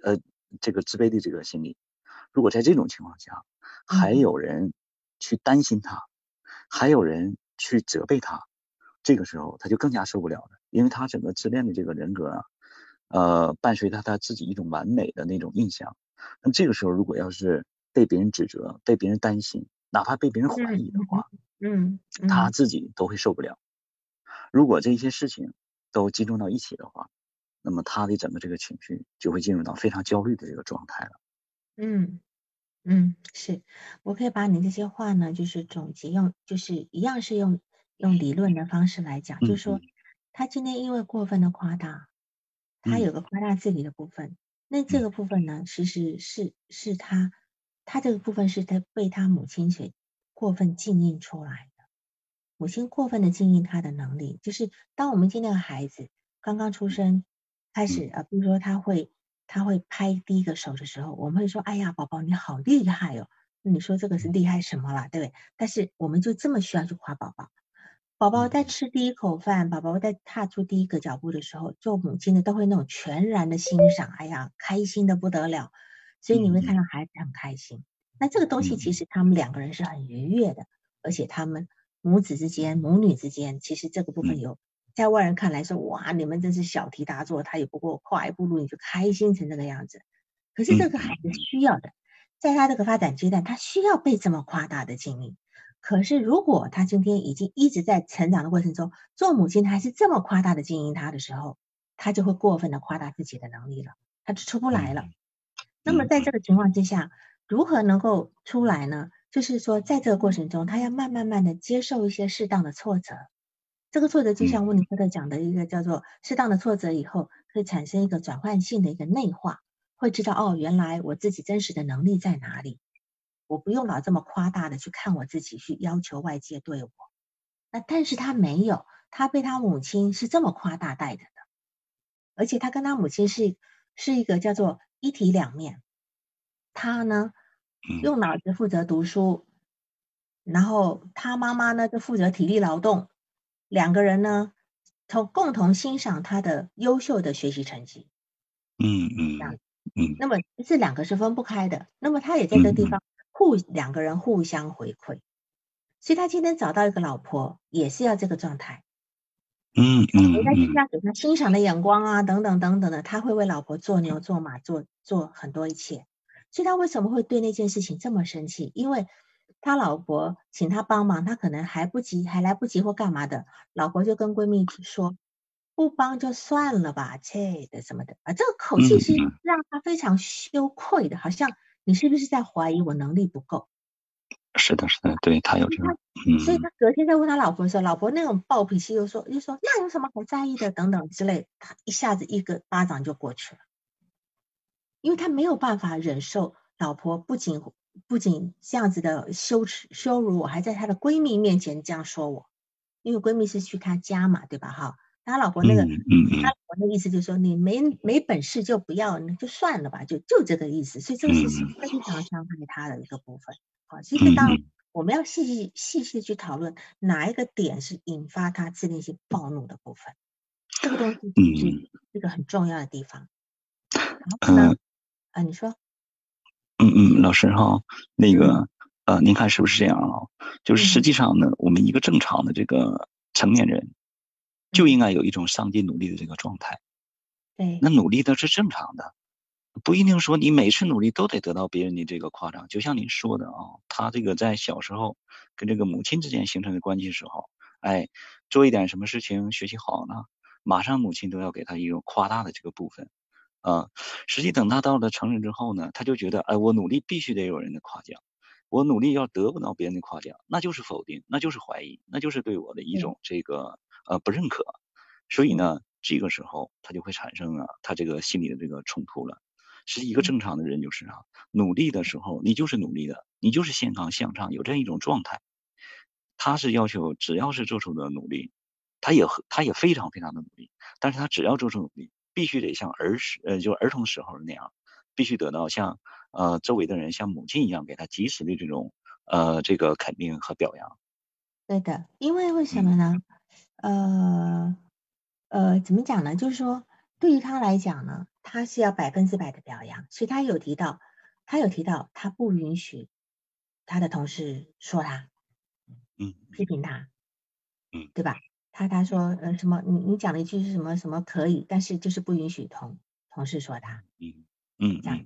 呃这个自卑的这个心理。如果在这种情况下，还嗯。有人去担心他，还有人去责备他，这个时候他就更加受不了了，因为他整个自恋的这个人格啊，呃，伴随着他自己一种完美的那种印象。那么这个时候，如果要是被别人指责、被别人担心，哪怕被别人怀疑的话，嗯嗯他自己都会受不了。如果这些事情都集中到一起的话，那么他的整个这个情绪就会进入到非常焦虑的这个状态了。嗯嗯，是。我可以把你这些话呢，就是总结用，就是一样是用用理论的方式来讲，就是说嗯。他今天因为过分的夸大，他嗯有。个夸大自己的部分，那这嗯个。部分呢，其实是是他他这个部分是他被他母亲所过分禁映出来的，母亲过分的禁映他的能力，就是当我们今天的孩子刚刚出生，开始。啊，比如说他会他会拍第一个手的时候，我们会说：“哎呀，宝宝你好厉害哦！”那你说这个是厉害什么啦，对不对？但是我们就这么需要去夸宝宝。宝宝在吃第一口饭，宝宝在踏出第一个脚步的时候，做母亲的都会那种全然的欣赏，哎呀，开心的不得了。所以你会看到孩子很开心。那这个东西其实他们两个人是很愉悦的，而且他们母子之间、母女之间，其实这个部分有在外人看来说，哇，你们真是小题大做，他也不过跨一步路你就开心成这个样子。可是这个孩子需要的，在他这个发展阶段，他需要被这么夸大的经历。可是如果他今天已经一直在成长的过程中，做母亲还是这么夸大的经营他的时候，他就会过分的夸大自己的能力了，他就出不来了。那么在这个情况之下，如何能够出来呢？就是说，在这个过程中，他要慢慢慢的接受一些适当的挫折。这个挫折就像温尼科特讲的一个叫做适当的挫折以后，会产生一个转换性的一个内化，会知道哦，原来我自己真实的能力在哪里。我不用老这么夸大的去看我自己，去要求外界对我。那但是他没有，他被他母亲是这么夸大带着的，而且他跟他母亲是是一个叫做一体两面。他呢，用脑子负责读书，然后他妈妈呢就负责体力劳动，两个人呢同共同欣赏他的优秀的学习成绩。嗯嗯，这样嗯，那么这两个是分不开的。那么他也在这个地方互两个人互相回馈，所以他今天找到一个老婆也是要这个状态。嗯嗯，人家就是要给他欣赏的眼光啊，等等等等的，他会为老婆做牛做马做做很多一切。所以他为什么会对那件事情这么生气？因为他老婆请他帮忙，他可能还不急，还来不及或干嘛的，老婆就跟闺蜜说。不帮就算了吧，切的什么的啊，这个口气是让他非常羞愧的，好像你是不是在怀疑我能力不够？是的，是的，对他有这种，所以他隔天在问他老婆的时候，老婆那种暴脾气又说，又说那有什么好在意的等等之类，他一下子一个巴掌就过去了，因为他没有办法忍受老婆不仅不仅这样子的羞耻羞辱我，还在她的闺蜜面前这样说我，因为闺蜜是去她家嘛，对吧？哈。他老婆那个，他老婆的意思就是说，你没没本事就不要，那就算了吧，就就这个意思。所以这个是非常伤害她的一个部分。好，其实当我们要细细细细的去讨论哪一个点是引发她自恋性暴怒的部分，这个东西是一个很重要的地方。然后呢，啊，你说，嗯嗯，老师哈，那个呃，您看是不是这样啊？就是实际上呢，我们一个正常的这个成年人。就应该有一种上进努力的这个状态，对，那努力的是正常的，不一定说你每次努力都得得到别人的这个夸张。就像您说的啊，他这个在小时候跟这个母亲之间形成的关系时候，哎，做一点什么事情学习好呢，马上母亲都要给他一个夸大的这个部分，啊，实际等他到了成人之后呢，他就觉得，哎，我努力必须得有人的夸奖，我努力要得不到别人的夸奖，那就是否定，那就是怀疑，那就是对我的一种这个。呃，不认可，所以呢，这个时候他就会产生啊，他这个心理的这个冲突了。是一个正常的人就是啊，努力的时候你就是努力的，你就是健康向上，有这样一种状态。他是要求只要是做出的努力，他也他也非常非常的努力，但是他只要做出努力，必须得像儿时呃就儿童时候那样，必须得到像呃周围的人像母亲一样给他及时的这种呃这个肯定和表扬。对的，因为为什么呢？呃呃，怎么讲呢？就是说，对于他来讲呢，他是要百分之百的表扬，所以他有提到，他有提到，他不允许他的同事说他，嗯，批评他，嗯，对吧？他他说，呃，什么？你你讲了一句是什么？什么可以？但是就是不允许同同事说他，嗯嗯，这样，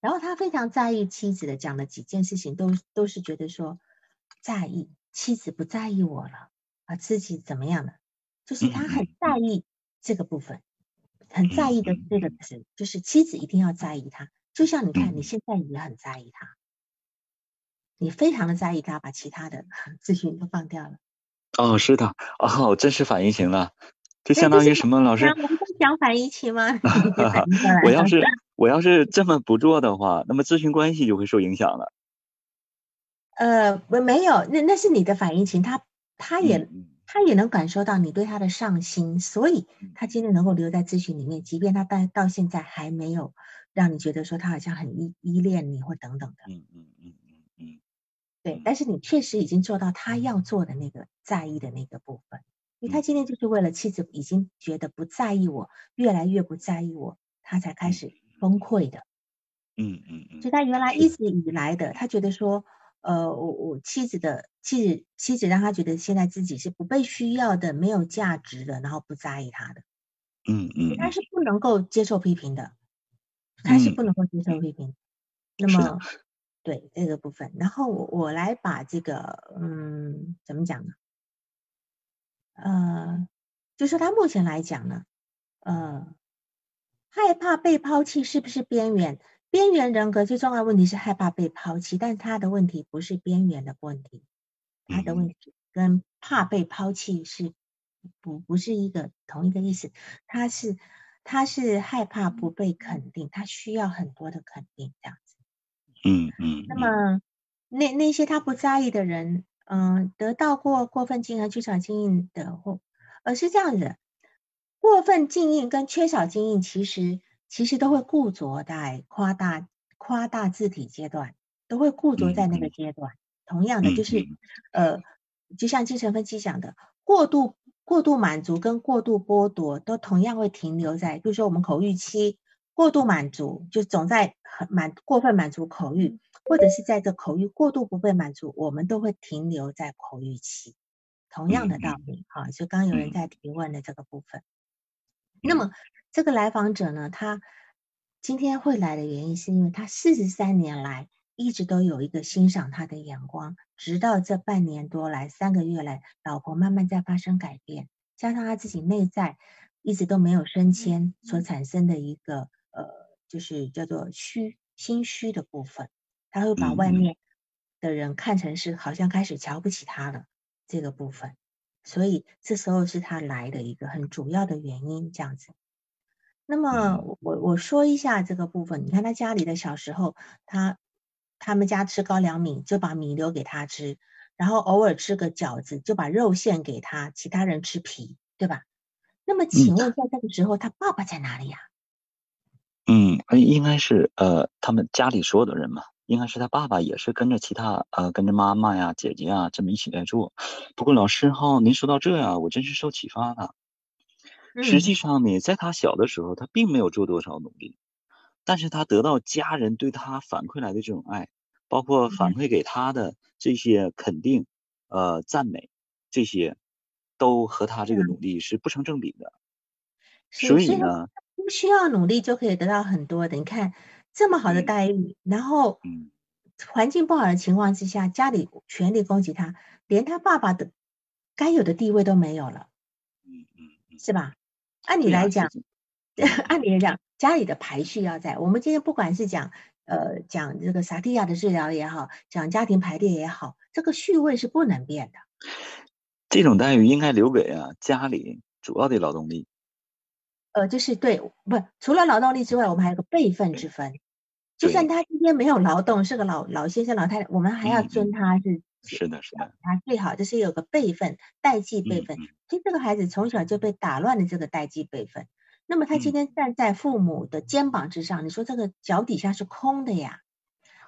然后他非常在意妻子的讲的几件事情，都都是觉得说在意妻子不在意我了。啊，自己怎么样的？就是他很在意这个部分，很在意的这个词，就是妻子一定要在意他。就像你看，你现在也很在意他，你非常的在意他，把其他的 [LAUGHS] 咨询都放掉了。哦，是的，哦，真是反应型了，就相当于什么？老师，我们是讲反应情吗？[LAUGHS] 我要是 [LAUGHS] 我要是这么不做的话，那么咨询关系就会受影响了。呃，没没有，那那是你的反应情，他。他也他也能感受到你对他的上心，所以他今天能够留在咨询里面，即便他到到现在还没有让你觉得说他好像很依依恋你或等等的。嗯嗯嗯，对，但是你确实已经做到他要做的那个在意的那个部分，因为他今天就是为了妻子已经觉得不在意我，越来越不在意我，他才开始崩溃的。嗯嗯嗯，就他原来一直以来的，他觉得说。呃，我我妻子的妻子妻子让他觉得现在自己是不被需要的，没有价值的，然后不在意他的，嗯嗯，他是不能够接受批评的，他是不能够接受批评。那么，对这个部分，然后我我来把这个，嗯，怎么讲呢？呃，就说他目前来讲呢，呃，害怕被抛弃是不是边缘？边缘人格最重要的问题是害怕被抛弃，但他的问题不是边缘的问题，他的问题跟怕被抛弃是不不是一个同一个意思。他是他是害怕不被肯定，他需要很多的肯定这样子。嗯嗯。那么那那些他不在意的人，嗯，得到过过分经营和缺少经营的或，呃是这样子，过分经营跟缺少经营其实其实都会固着在夸大夸大字体阶段，都会固着在那个阶段。同样的，就是呃，就像精神分析讲的，过度过度满足跟过度剥夺都同样会停留在，比如说我们口欲期。过度满足就总在很满过分满足口欲，或者是在这口欲过度不被满足，我们都会停留在口欲期。同样的道理，哈，就刚有人在提问的这个部分。那么这个来访者呢，他今天会来的原因，是因为他四十三年来一直都有一个欣赏他的眼光，直到这半年多来三个月来，老婆慢慢在发生改变，加上他自己内在一直都没有升迁所产生的一个。呃，就是叫做虚心虚的部分，他会把外面的人看成是好像开始瞧不起他了这个部分，所以这时候是他来的一个很主要的原因，这样子。那么我我说一下这个部分，你看他家里的小时候，他他们家吃高粱米就把米留给他吃，然后偶尔吃个饺子就把肉馅给他，其他人吃皮，对吧？那么请问在这个时候，他爸爸在哪里呀？嗯，应该是呃，他们家里所有的人嘛，应该是他爸爸也是跟着其他呃，跟着妈妈呀、姐姐啊这么一起在做。不过老师哈，您说到这呀，我真是受启发了。实际上呢，在他小的时候，他并没有做多少努力，但是他得到家人对他反馈来的这种爱，包括反馈给他的这些肯定、呃赞美，这些都和他这个努力是不成正比的。所以呢。不需要努力就可以得到很多的。你看这么好的待遇，然后环境不好的情况之下，家里全力攻击他，连他爸爸的该有的地位都没有了，嗯嗯，是吧？按理来讲，[LAUGHS] 按理来讲，家里的排序要在。我们今天不管是讲呃讲这个萨提亚的治疗也好，讲家庭排列也好，这个序位是不能变的。这种待遇应该留给啊家里主要的劳动力。呃，就是对，不，除了劳动力之外，我们还有个辈分之分。就算他今天没有劳动，是个老老先生、老太太，我们还要尊他是是的，是的，他最好就是有个辈分，代际辈分。其实这个孩子从小就被打乱了这个代际辈分。那么他今天站在父母的肩膀之上，你说这个脚底下是空的呀？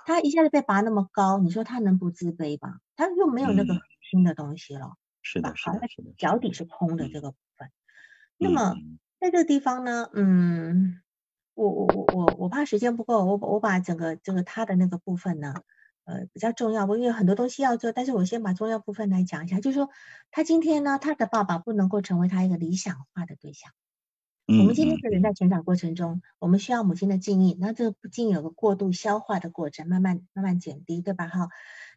他一下子被拔那么高，你说他能不自卑吗？他又没有那个新的东西了，是的，是的，脚底是空的这个部分。那么。在这个地方呢，嗯，我我我我我怕时间不够，我我把整个这个他的那个部分呢，呃，比较重要，我因为很多东西要做，但是我先把重要部分来讲一下，就是说他今天呢，他的爸爸不能够成为他一个理想化的对象。我们今天的人在成长过程中，我们需要母亲的敬意，那这个不禁有个过度消化的过程，慢慢慢慢减低，对吧？哈，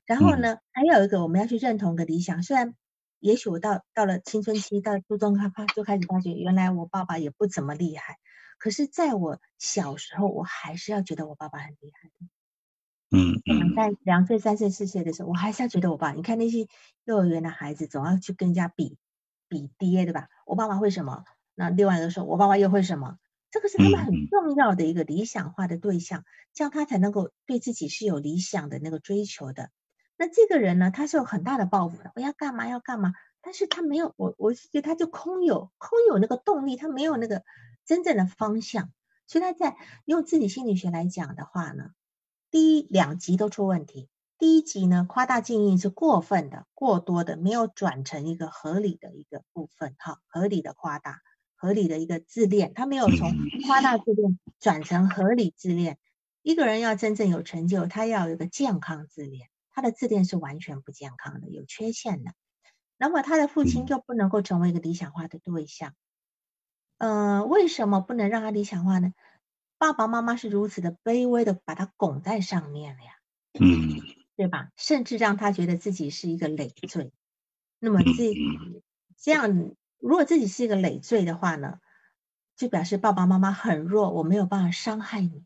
然后呢，还有一个我们要去认同个理想，虽然。也许我到到了青春期，到初中开发就开始发觉，原来我爸爸也不怎么厉害。可是，在我小时候，我还是要觉得我爸爸很厉害的。嗯嗯。在两岁、三岁、四岁的时候，我还是要觉得我爸。你看那些幼儿园的孩子，总要去跟人家比比爹，对吧？我爸爸会什么？那另外一个说，我爸爸又会什么？这个是他们很重要的一个理想化的对象，这样他才能够对自己是有理想的那个追求的。那这个人呢，他是有很大的抱负的，我要干嘛要干嘛，但是他没有，我我是觉得他就空有空有那个动力，他没有那个真正的方向，所以他在用自己心理学来讲的话呢，第一两集都出问题，第一集呢夸大静音是过分的、过多的，没有转成一个合理的一个部分，哈，合理的夸大，合理的一个自恋，他没有从夸大自恋转成合理自恋。一个人要真正有成就，他要有一个健康自恋。他的自恋是完全不健康的，有缺陷的。那么他的父亲就不能够成为一个理想化的对象。嗯，为什么不能让他理想化呢？爸爸妈妈是如此的卑微的把他拱在上面了呀，嗯，[LAUGHS] 对吧？甚至让他觉得自己是一个累赘。那么这这样，如果自己是一个累赘的话呢，就表示爸爸妈妈很弱，我没有办法伤害你，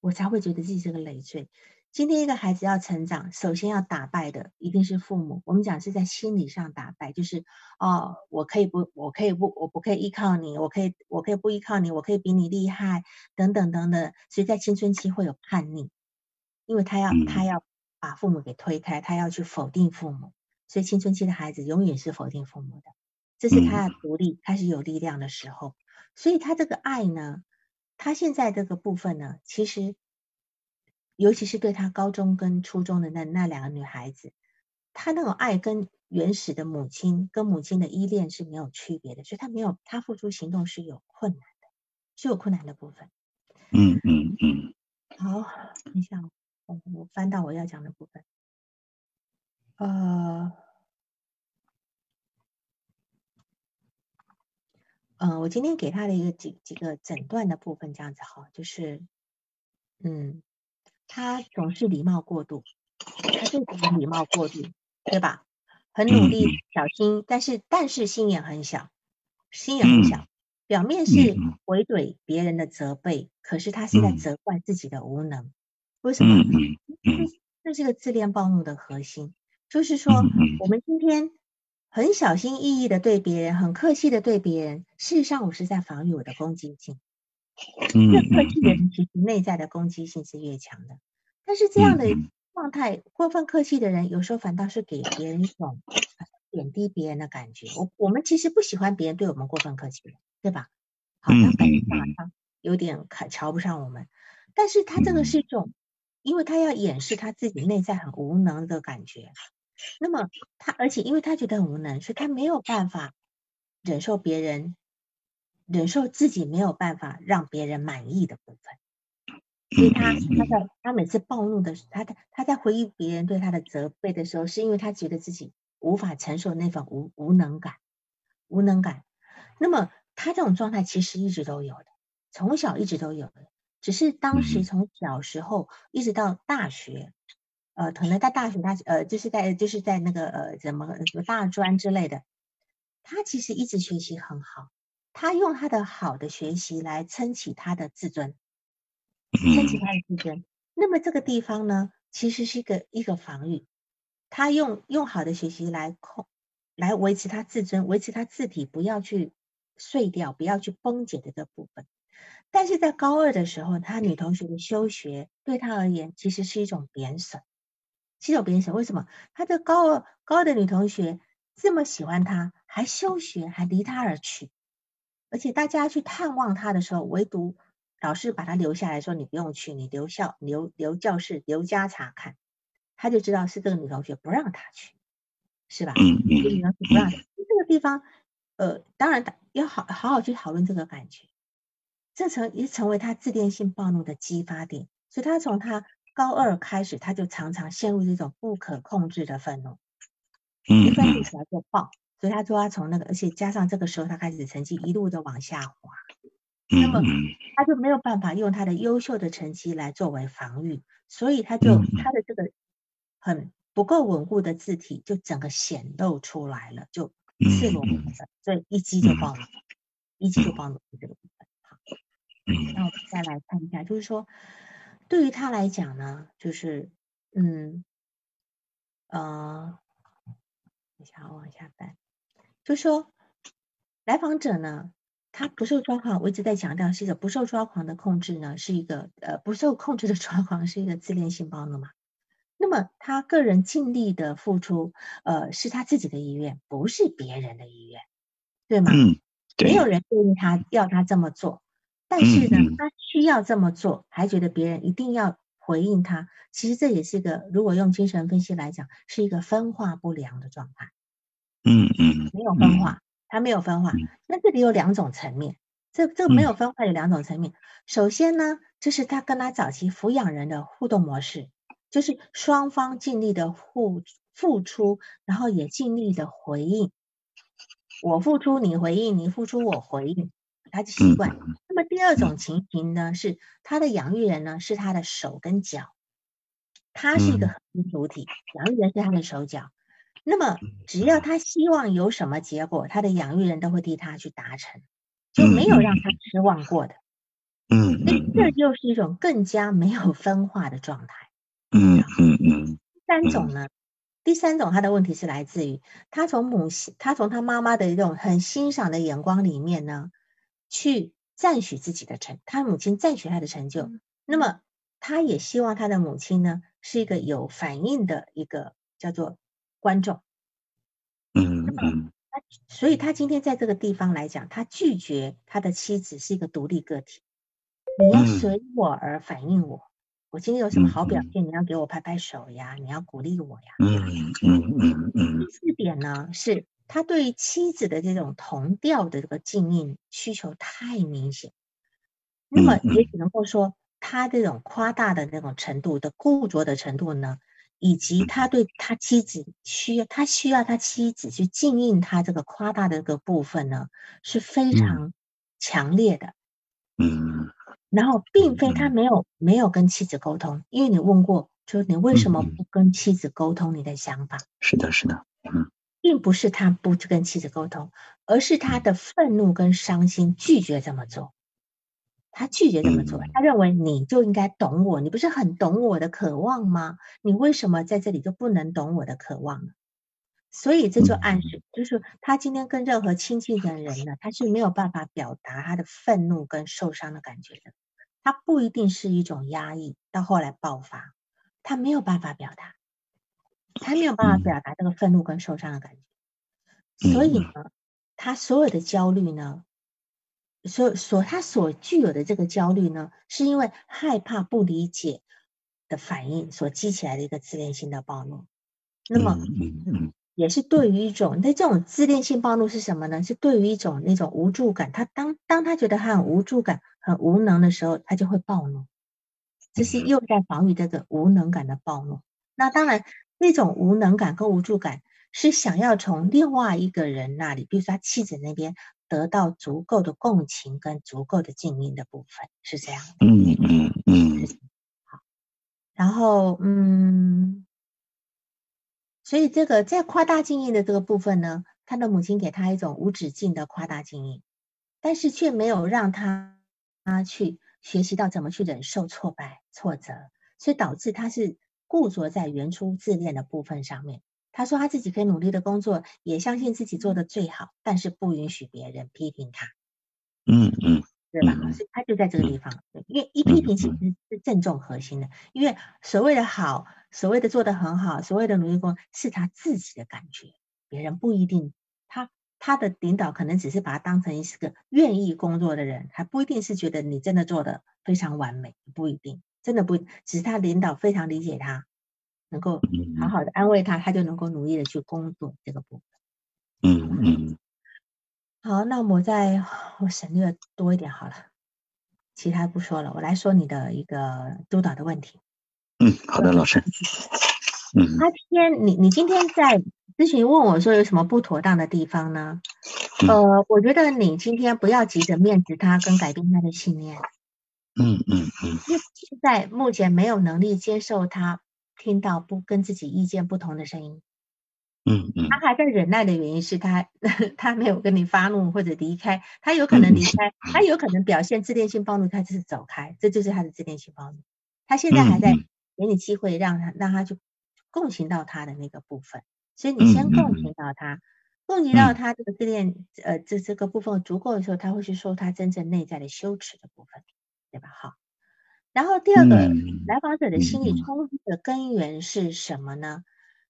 我才会觉得自己是个累赘。今天一个孩子要成长，首先要打败的一定是父母。我们讲是在心理上打败，就是哦，我可以不，我可以不，我不可以依靠你，我可以，我可以不依靠你，我可以比你厉害，等等等等。所以在青春期会有叛逆，因为他要他要把父母给推开，他要去否定父母。所以青春期的孩子永远是否定父母的，这是他的独立开始有力量的时候。所以他这个爱呢，他现在这个部分呢，其实尤其是对他高中跟初中的那那两个女孩子，他那种爱跟原始的母亲跟母亲的依恋是没有区别的，所以他没有他付出行动是有困难的，是有困难的部分。嗯嗯嗯。好，等一下，我我翻到我要讲的部分。呃，嗯，我今天给他的一个几几个诊断的部分，这样子哈，就是，嗯，他总是礼貌过度，他对别人礼貌过度，对吧？很努力，小心，但是但是心眼很小，心眼很小，表面是回怼别人的责备，可是他是在责怪自己的无能。为什么？这是个自恋暴怒的核心。就是说，我们今天很小心翼翼的对别人，很客气的对别人，事实上我是在防御我的攻击性。越客气的人，其实内在的攻击性是越强的。但是这样的状态，过分客气的人，有时候反倒是给别人一种贬低别人的感觉。我我们其实不喜欢别人对我们过分客气，对吧？好，像感觉好像有点看瞧不上我们，但是他这个是一种。因为他要掩饰他自己内在很无能的感觉，那么他，而且因为他觉得很无能，所以他没有办法忍受别人，忍受自己没有办法让别人满意的部分，所以他他在他每次暴怒的时候，他他他在回忆别人对他的责备的时候，是因为他觉得自己无法承受那份无无能感，无能感。那么他这种状态其实一直都有的，从小一直都有的。只是当时从小时候一直到大学，呃，可能在大学，大呃，就是在就是在那个呃，怎么什么大专之类的，他其实一直学习很好，他用他的好的学习来撑起他的自尊，撑起他的自尊。那么这个地方呢，其实是一个一个防御，他用用好的学习来控，来维持他自尊，维持他字体不要去碎掉，不要去崩解的这部分。但是在高二的时候，他女同学的休学对他而言其实是一种贬损，是一种贬损。为什么？他的高二高二的女同学这么喜欢他，还休学，还离他而去，而且大家去探望他的时候，唯独老师把他留下来说：“你不用去，你留校留留教室留家查看。”他就知道是这个女同学不让他去，是吧？嗯嗯。女同学不让他这个地方，呃，当然要好好好去讨论这个感觉。这成也成为他自恋性暴怒的激发点，所以他从他高二开始，他就常常陷入这种不可控制的愤怒，一愤怒起来就爆，所以他说他从那个，而且加上这个时候他开始成绩一路的往下滑，那么他就没有办法用他的优秀的成绩来作为防御，所以他就他的这个很不够稳固的字体就整个显露出来了，就赤裸裸的，所以一击就爆了，一击就爆了这个部分。好那我们再来看一下，就是说，对于他来讲呢，就是，嗯，呃，等一下，我往下翻，就说，来访者呢，他不受抓狂，我一直在强调是一个不受抓狂的控制呢，是一个呃不受控制的抓狂，是一个自恋性暴怒嘛。那么他个人尽力的付出，呃，是他自己的意愿，不是别人的意愿，对吗？嗯，没有人建议他要他这么做。但是呢，他需要这么做，还觉得别人一定要回应他。其实这也是个，如果用精神分析来讲，是一个分化不良的状态。嗯嗯，没有分化，他没有分化。那这里有两种层面，这这个没有分化有两种层面。首先呢，就是他跟他早期抚养人的互动模式，就是双方尽力的互付出，然后也尽力的回应。我付出你回应，你付出我回应。他的习惯。那么第二种情形呢，是他的养育人呢是他的手跟脚，他是一个核心主体，养育人是他的手脚。那么只要他希望有什么结果，他的养育人都会替他去达成，就没有让他失望过的。嗯，所以这就是一种更加没有分化的状态。嗯嗯嗯。第三种呢，第三种他的问题是来自于他从母亲，他从他妈妈的一种很欣赏的眼光里面呢。去赞许自己的成，他母亲赞许他的成就，那么他也希望他的母亲呢是一个有反应的一个叫做观众，嗯嗯。所以他今天在这个地方来讲，他拒绝他的妻子是一个独立个体，你要随我而反应我。我今天有什么好表现，你要给我拍拍手呀，你要鼓励我呀。嗯嗯嗯嗯。第四点呢，是他对妻子的这种同调的这个静音需求太明显，那么也只能够说他这种夸大的那种程度的固着的程度呢。以及他对他妻子需要，他需要他妻子去静应他这个夸大的这个部分呢，是非常强烈的。嗯，然后并非他没有没有跟妻子沟通，因为你问过，就是你为什么不跟妻子沟通你的想法？是的，是的，嗯，并不是他不去跟妻子沟通，而是他的愤怒跟伤心拒绝这么做。他拒绝这么做，他认为你就应该懂我，你不是很懂我的渴望吗？你为什么在这里就不能懂我的渴望呢？所以这就暗示，就是他今天跟任何亲近的人呢，他是没有办法表达他的愤怒跟受伤的感觉的。他不一定是一种压抑，到后来爆发，他没有办法表达，他没有办法表达这个愤怒跟受伤的感觉。所以呢，他所有的焦虑呢。所所他所具有的这个焦虑呢，是因为害怕不理解的反应所激起来的一个自恋性的暴怒。那么，也是对于一种那这种自恋性暴怒是什么呢？是对于一种那种无助感。他当当他觉得他很无助感、很无能的时候，他就会暴怒。这是又在防御这个无能感的暴怒。那当然，那种无能感跟无助感是想要从另外一个人那里，比如说他妻子那边。得到足够的共情跟足够的静音的部分是这样的。嗯嗯嗯。好，然后嗯，所以这个在夸大静音的这个部分呢，他的母亲给他一种无止境的夸大静音，但是却没有让他他去学习到怎么去忍受挫败挫折，所以导致他是固着在原初自恋的部分上面。他说他自己可以努力的工作，也相信自己做的最好，但是不允许别人批评他。嗯嗯，对吧？所以他就在这个地方，因为一批评其实是正中核心的。因为所谓的好，所谓的做的很好，所谓的努力工，是他自己的感觉，别人不一定。他他的领导可能只是把他当成是个愿意工作的人，还不一定是觉得你真的做的非常完美，不一定，真的不，只是他领导非常理解他。能够好好的安慰他，他就能够努力的去工作这个部分。嗯嗯。好，那我再我省略多一点好了，其他不说了，我来说你的一个督导的问题。嗯，好的，老师。嗯。他今天你你今天在咨询问我说有什么不妥当的地方呢？呃，我觉得你今天不要急着面子他跟改变他的信念。嗯嗯嗯。因为现在目前没有能力接受他。听到不跟自己意见不同的声音，嗯嗯，他还在忍耐的原因是他 [LAUGHS] 他没有跟你发怒或者离开，他有可能离开，他有可能表现自恋性暴怒，他就是走开，这就是他的自恋性暴怒。他现在还在给你机会，让他让他去共情到他的那个部分，所以你先共情到他，共情到他这个自恋呃这这个部分足够的时候，他会去说他真正内在的羞耻的部分，对吧？好。然后第二个来访者的心理冲突的根源是什么呢？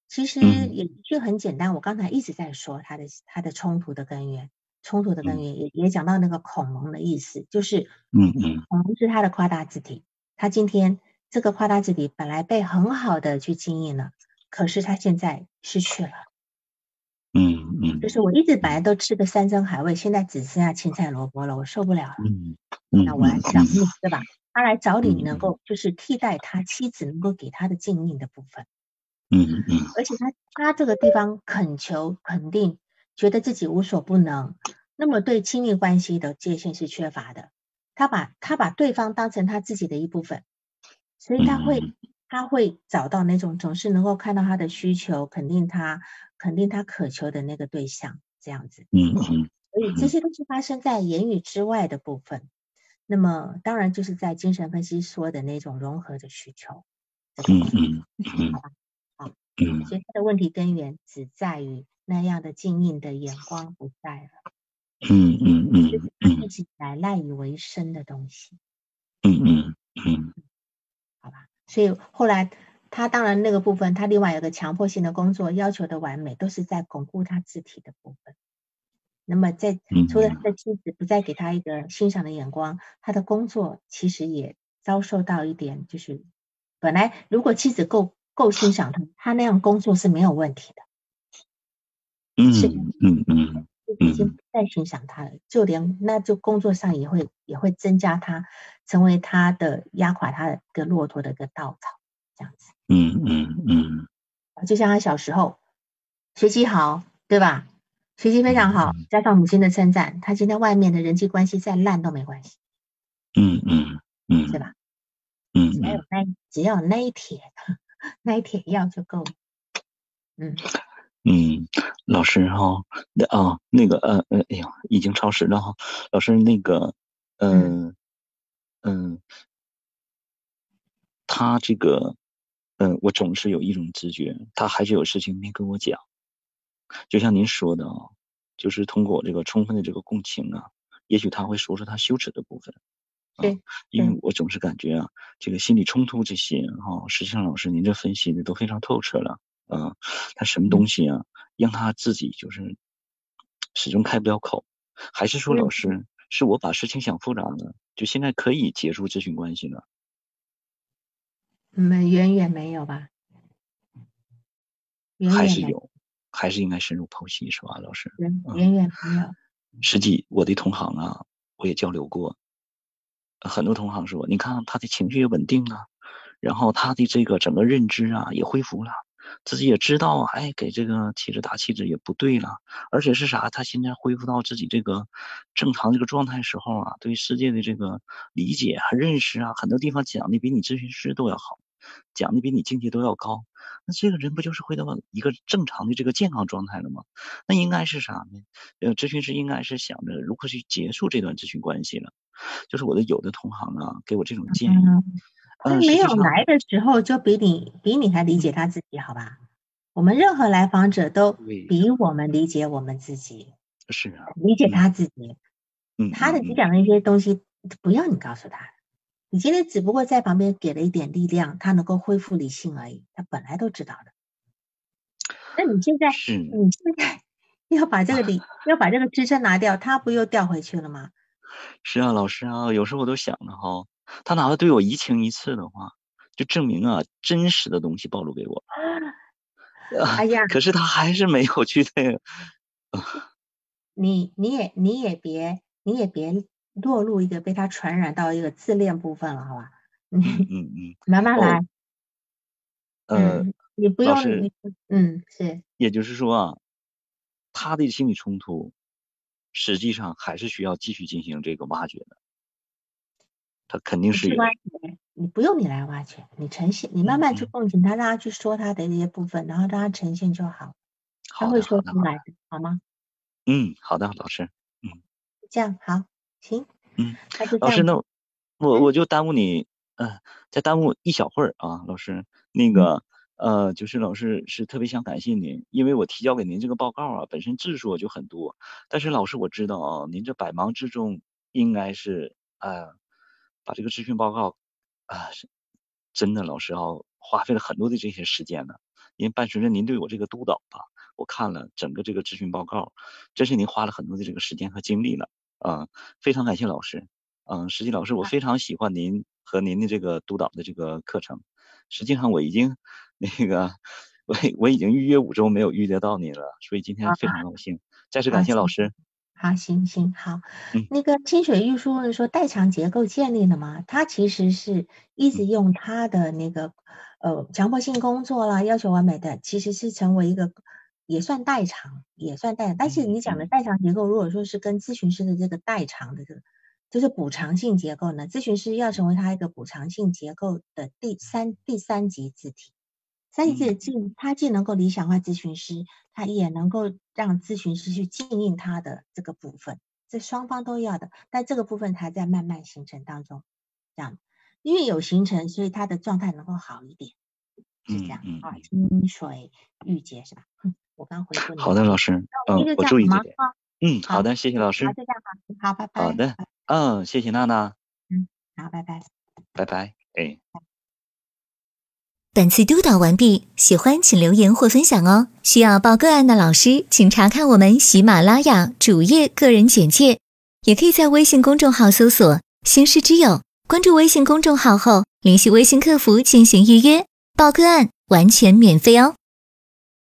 其实也就很简单，我刚才一直在说他的他的冲突的根源，冲突的根源也也讲到那个恐龙的意思，就是嗯嗯，恐龙是他的夸大字体，他今天这个夸大字体本来被很好的去经营了，可是他现在失去了，嗯嗯，就是我一直本来都吃的山珍海味，现在只剩下青菜萝卜了，我受不了了，嗯嗯，那我来找你，对吧？他来找你，能够就是替代他妻子能够给他的静谧的部分，嗯嗯，而且他他这个地方恳求肯定，觉得自己无所不能，那么对亲密关系的界限是缺乏的，他把他把对方当成他自己的一部分，所以他会他会找到那种总是能够看到他的需求，肯定他肯定他渴求的那个对象这样子，嗯嗯，所以这些都是发生在言语之外的部分。那么当然就是在精神分析说的那种融合的需求，嗯嗯嗯，好吧，好，嗯，所以他的问题根源只在于那样的静谧的眼光不在了，嗯嗯嗯，就是一直来赖以为生的东西，嗯嗯。嗯，好吧，所以后来他当然那个部分，他另外有个强迫性的工作，要求的完美，都是在巩固他肢体的部分。那么在除了他的妻子不再给他一个欣赏的眼光，他的工作其实也遭受到一点，就是本来如果妻子够够欣赏他，他那样工作是没有问题的。嗯嗯嗯，已经不再欣赏他了，就连那就工作上也会也会增加他，成为他的压垮他的一个骆驼的一个稻草，这样子。嗯嗯嗯，就像他小时候学习好，对吧？学习非常好，加上母亲的称赞，他今天外面的人际关系再烂都没关系。嗯嗯嗯，是吧？嗯，只要有那只要有那一铁 [LAUGHS] 那一铁药就够了。嗯嗯，老师哈，那啊那个呃呃，哎呀，已经超时了哈。老师那个，嗯嗯，他这个，嗯，我总是有一种直觉，他还是有事情没跟我讲。就像您说的啊，就是通过这个充分的这个共情啊，也许他会说出他羞耻的部分。对，因为我总是感觉啊，这个心理冲突这些哈，实际上老师您这分析的都非常透彻了啊。他什么东西啊，让他自己就是始终开不了口，还是说老师是我把事情想复杂了，就现在可以结束咨询关系了？没，远远没有吧？还是有。还是应该深入剖析，是吧，老师？远远没有。实际我的同行啊，我也交流过，很多同行说，你看他的情绪也稳定了，然后他的这个整个认知啊也恢复了，自己也知道，哎，给这个妻子打气质也不对了，而且是啥？他现在恢复到自己这个正常这个状态时候啊，对世界的这个理解和认识啊，很多地方讲的比你咨询师都要好。讲的比你境界都要高，那这个人不就是回到一个正常的这个健康状态了吗？那应该是啥呢？呃，咨询师应该是想着如何去结束这段咨询关系了。就是我的有的同行啊，给我这种建议。他没有来的时候就比你比你还理解他自己，好吧？我们任何来访者都比我们理解我们自己。是啊。理解他自己。嗯。他的你讲的一些东西，不要你告诉他。你今天只不过在旁边给了一点力量，他能够恢复理性而已。他本来都知道的。那你现在，你现在 [LAUGHS] 要把这个理，[LAUGHS] 要把这个支撑拿掉，他不又掉回去了吗？是啊，老师啊，有时候我都想着哈，他哪怕对我移情一次的话，就证明啊，真实的东西暴露给我。[LAUGHS] 哎呀，可是他还是没有去那个。你你也你也别你也别。落入一个被他传染到一个自恋部分了，好吧？嗯嗯嗯，[LAUGHS] 慢慢来。[LAUGHS] 嗯，你不用，嗯，是。也就是说啊，他的心理冲突，实际上还是需要继续进行这个挖掘的。他肯定是。挖掘，你不用你来挖掘，你呈现，你慢慢去共情他，让他去说他的那些部分，然后让他呈现就好。他会说出来的，好吗？嗯，好的，老师。嗯，这样好。行，嗯，老师，那我我就耽误你，嗯，再耽误一小会儿啊，老师，那个，呃，就是老师是特别想感谢您，因为我提交给您这个报告啊，本身字数就很多，但是老师我知道啊，您这百忙之中应该是啊，把这个咨询报告啊，是真的，老师啊，花费了很多的这些时间呢，因为伴随着您对我这个督导吧，我看了整个这个咨询报告，真是您花了很多的这个时间和精力了。啊，非常感谢老师。嗯，实际老师，我非常喜欢您和您的这个督导的这个课程。实际上，我已经那个我我已经预约五周没有预约到你了，所以今天非常高兴。再次感谢老师。好，行行好。那个清水玉书问说，代偿结构建立了吗？他其实是一直用他的那个呃强迫性工作啦，要求完美的，其实是成为一个。也算代偿，也算代偿，但是你讲的代偿结构，如果说是跟咨询师的这个代偿的这个，就是补偿性结构呢？咨询师要成为他一个补偿性结构的第三第三级字体，三级字既他既能够理想化咨询师，他也能够让咨询师去经营他的这个部分，这双方都要的，但这个部分还在慢慢形成当中，这样，因为有形成，所以他的状态能够好一点，是这样啊，清水玉洁是吧？我刚回复你。好的，老师，嗯，我注意这点。嗯，好的，谢谢老师。好，就这样好，好，拜拜。好的，嗯，谢谢娜娜。嗯，好，拜拜。拜拜，哎。本次督导完毕，喜欢请留言或分享哦。需要报个案的老师，请查看我们喜马拉雅主页个人简介，也可以在微信公众号搜索“星师之友”，关注微信公众号后联系微信客服进行预约，报个案完全免费哦。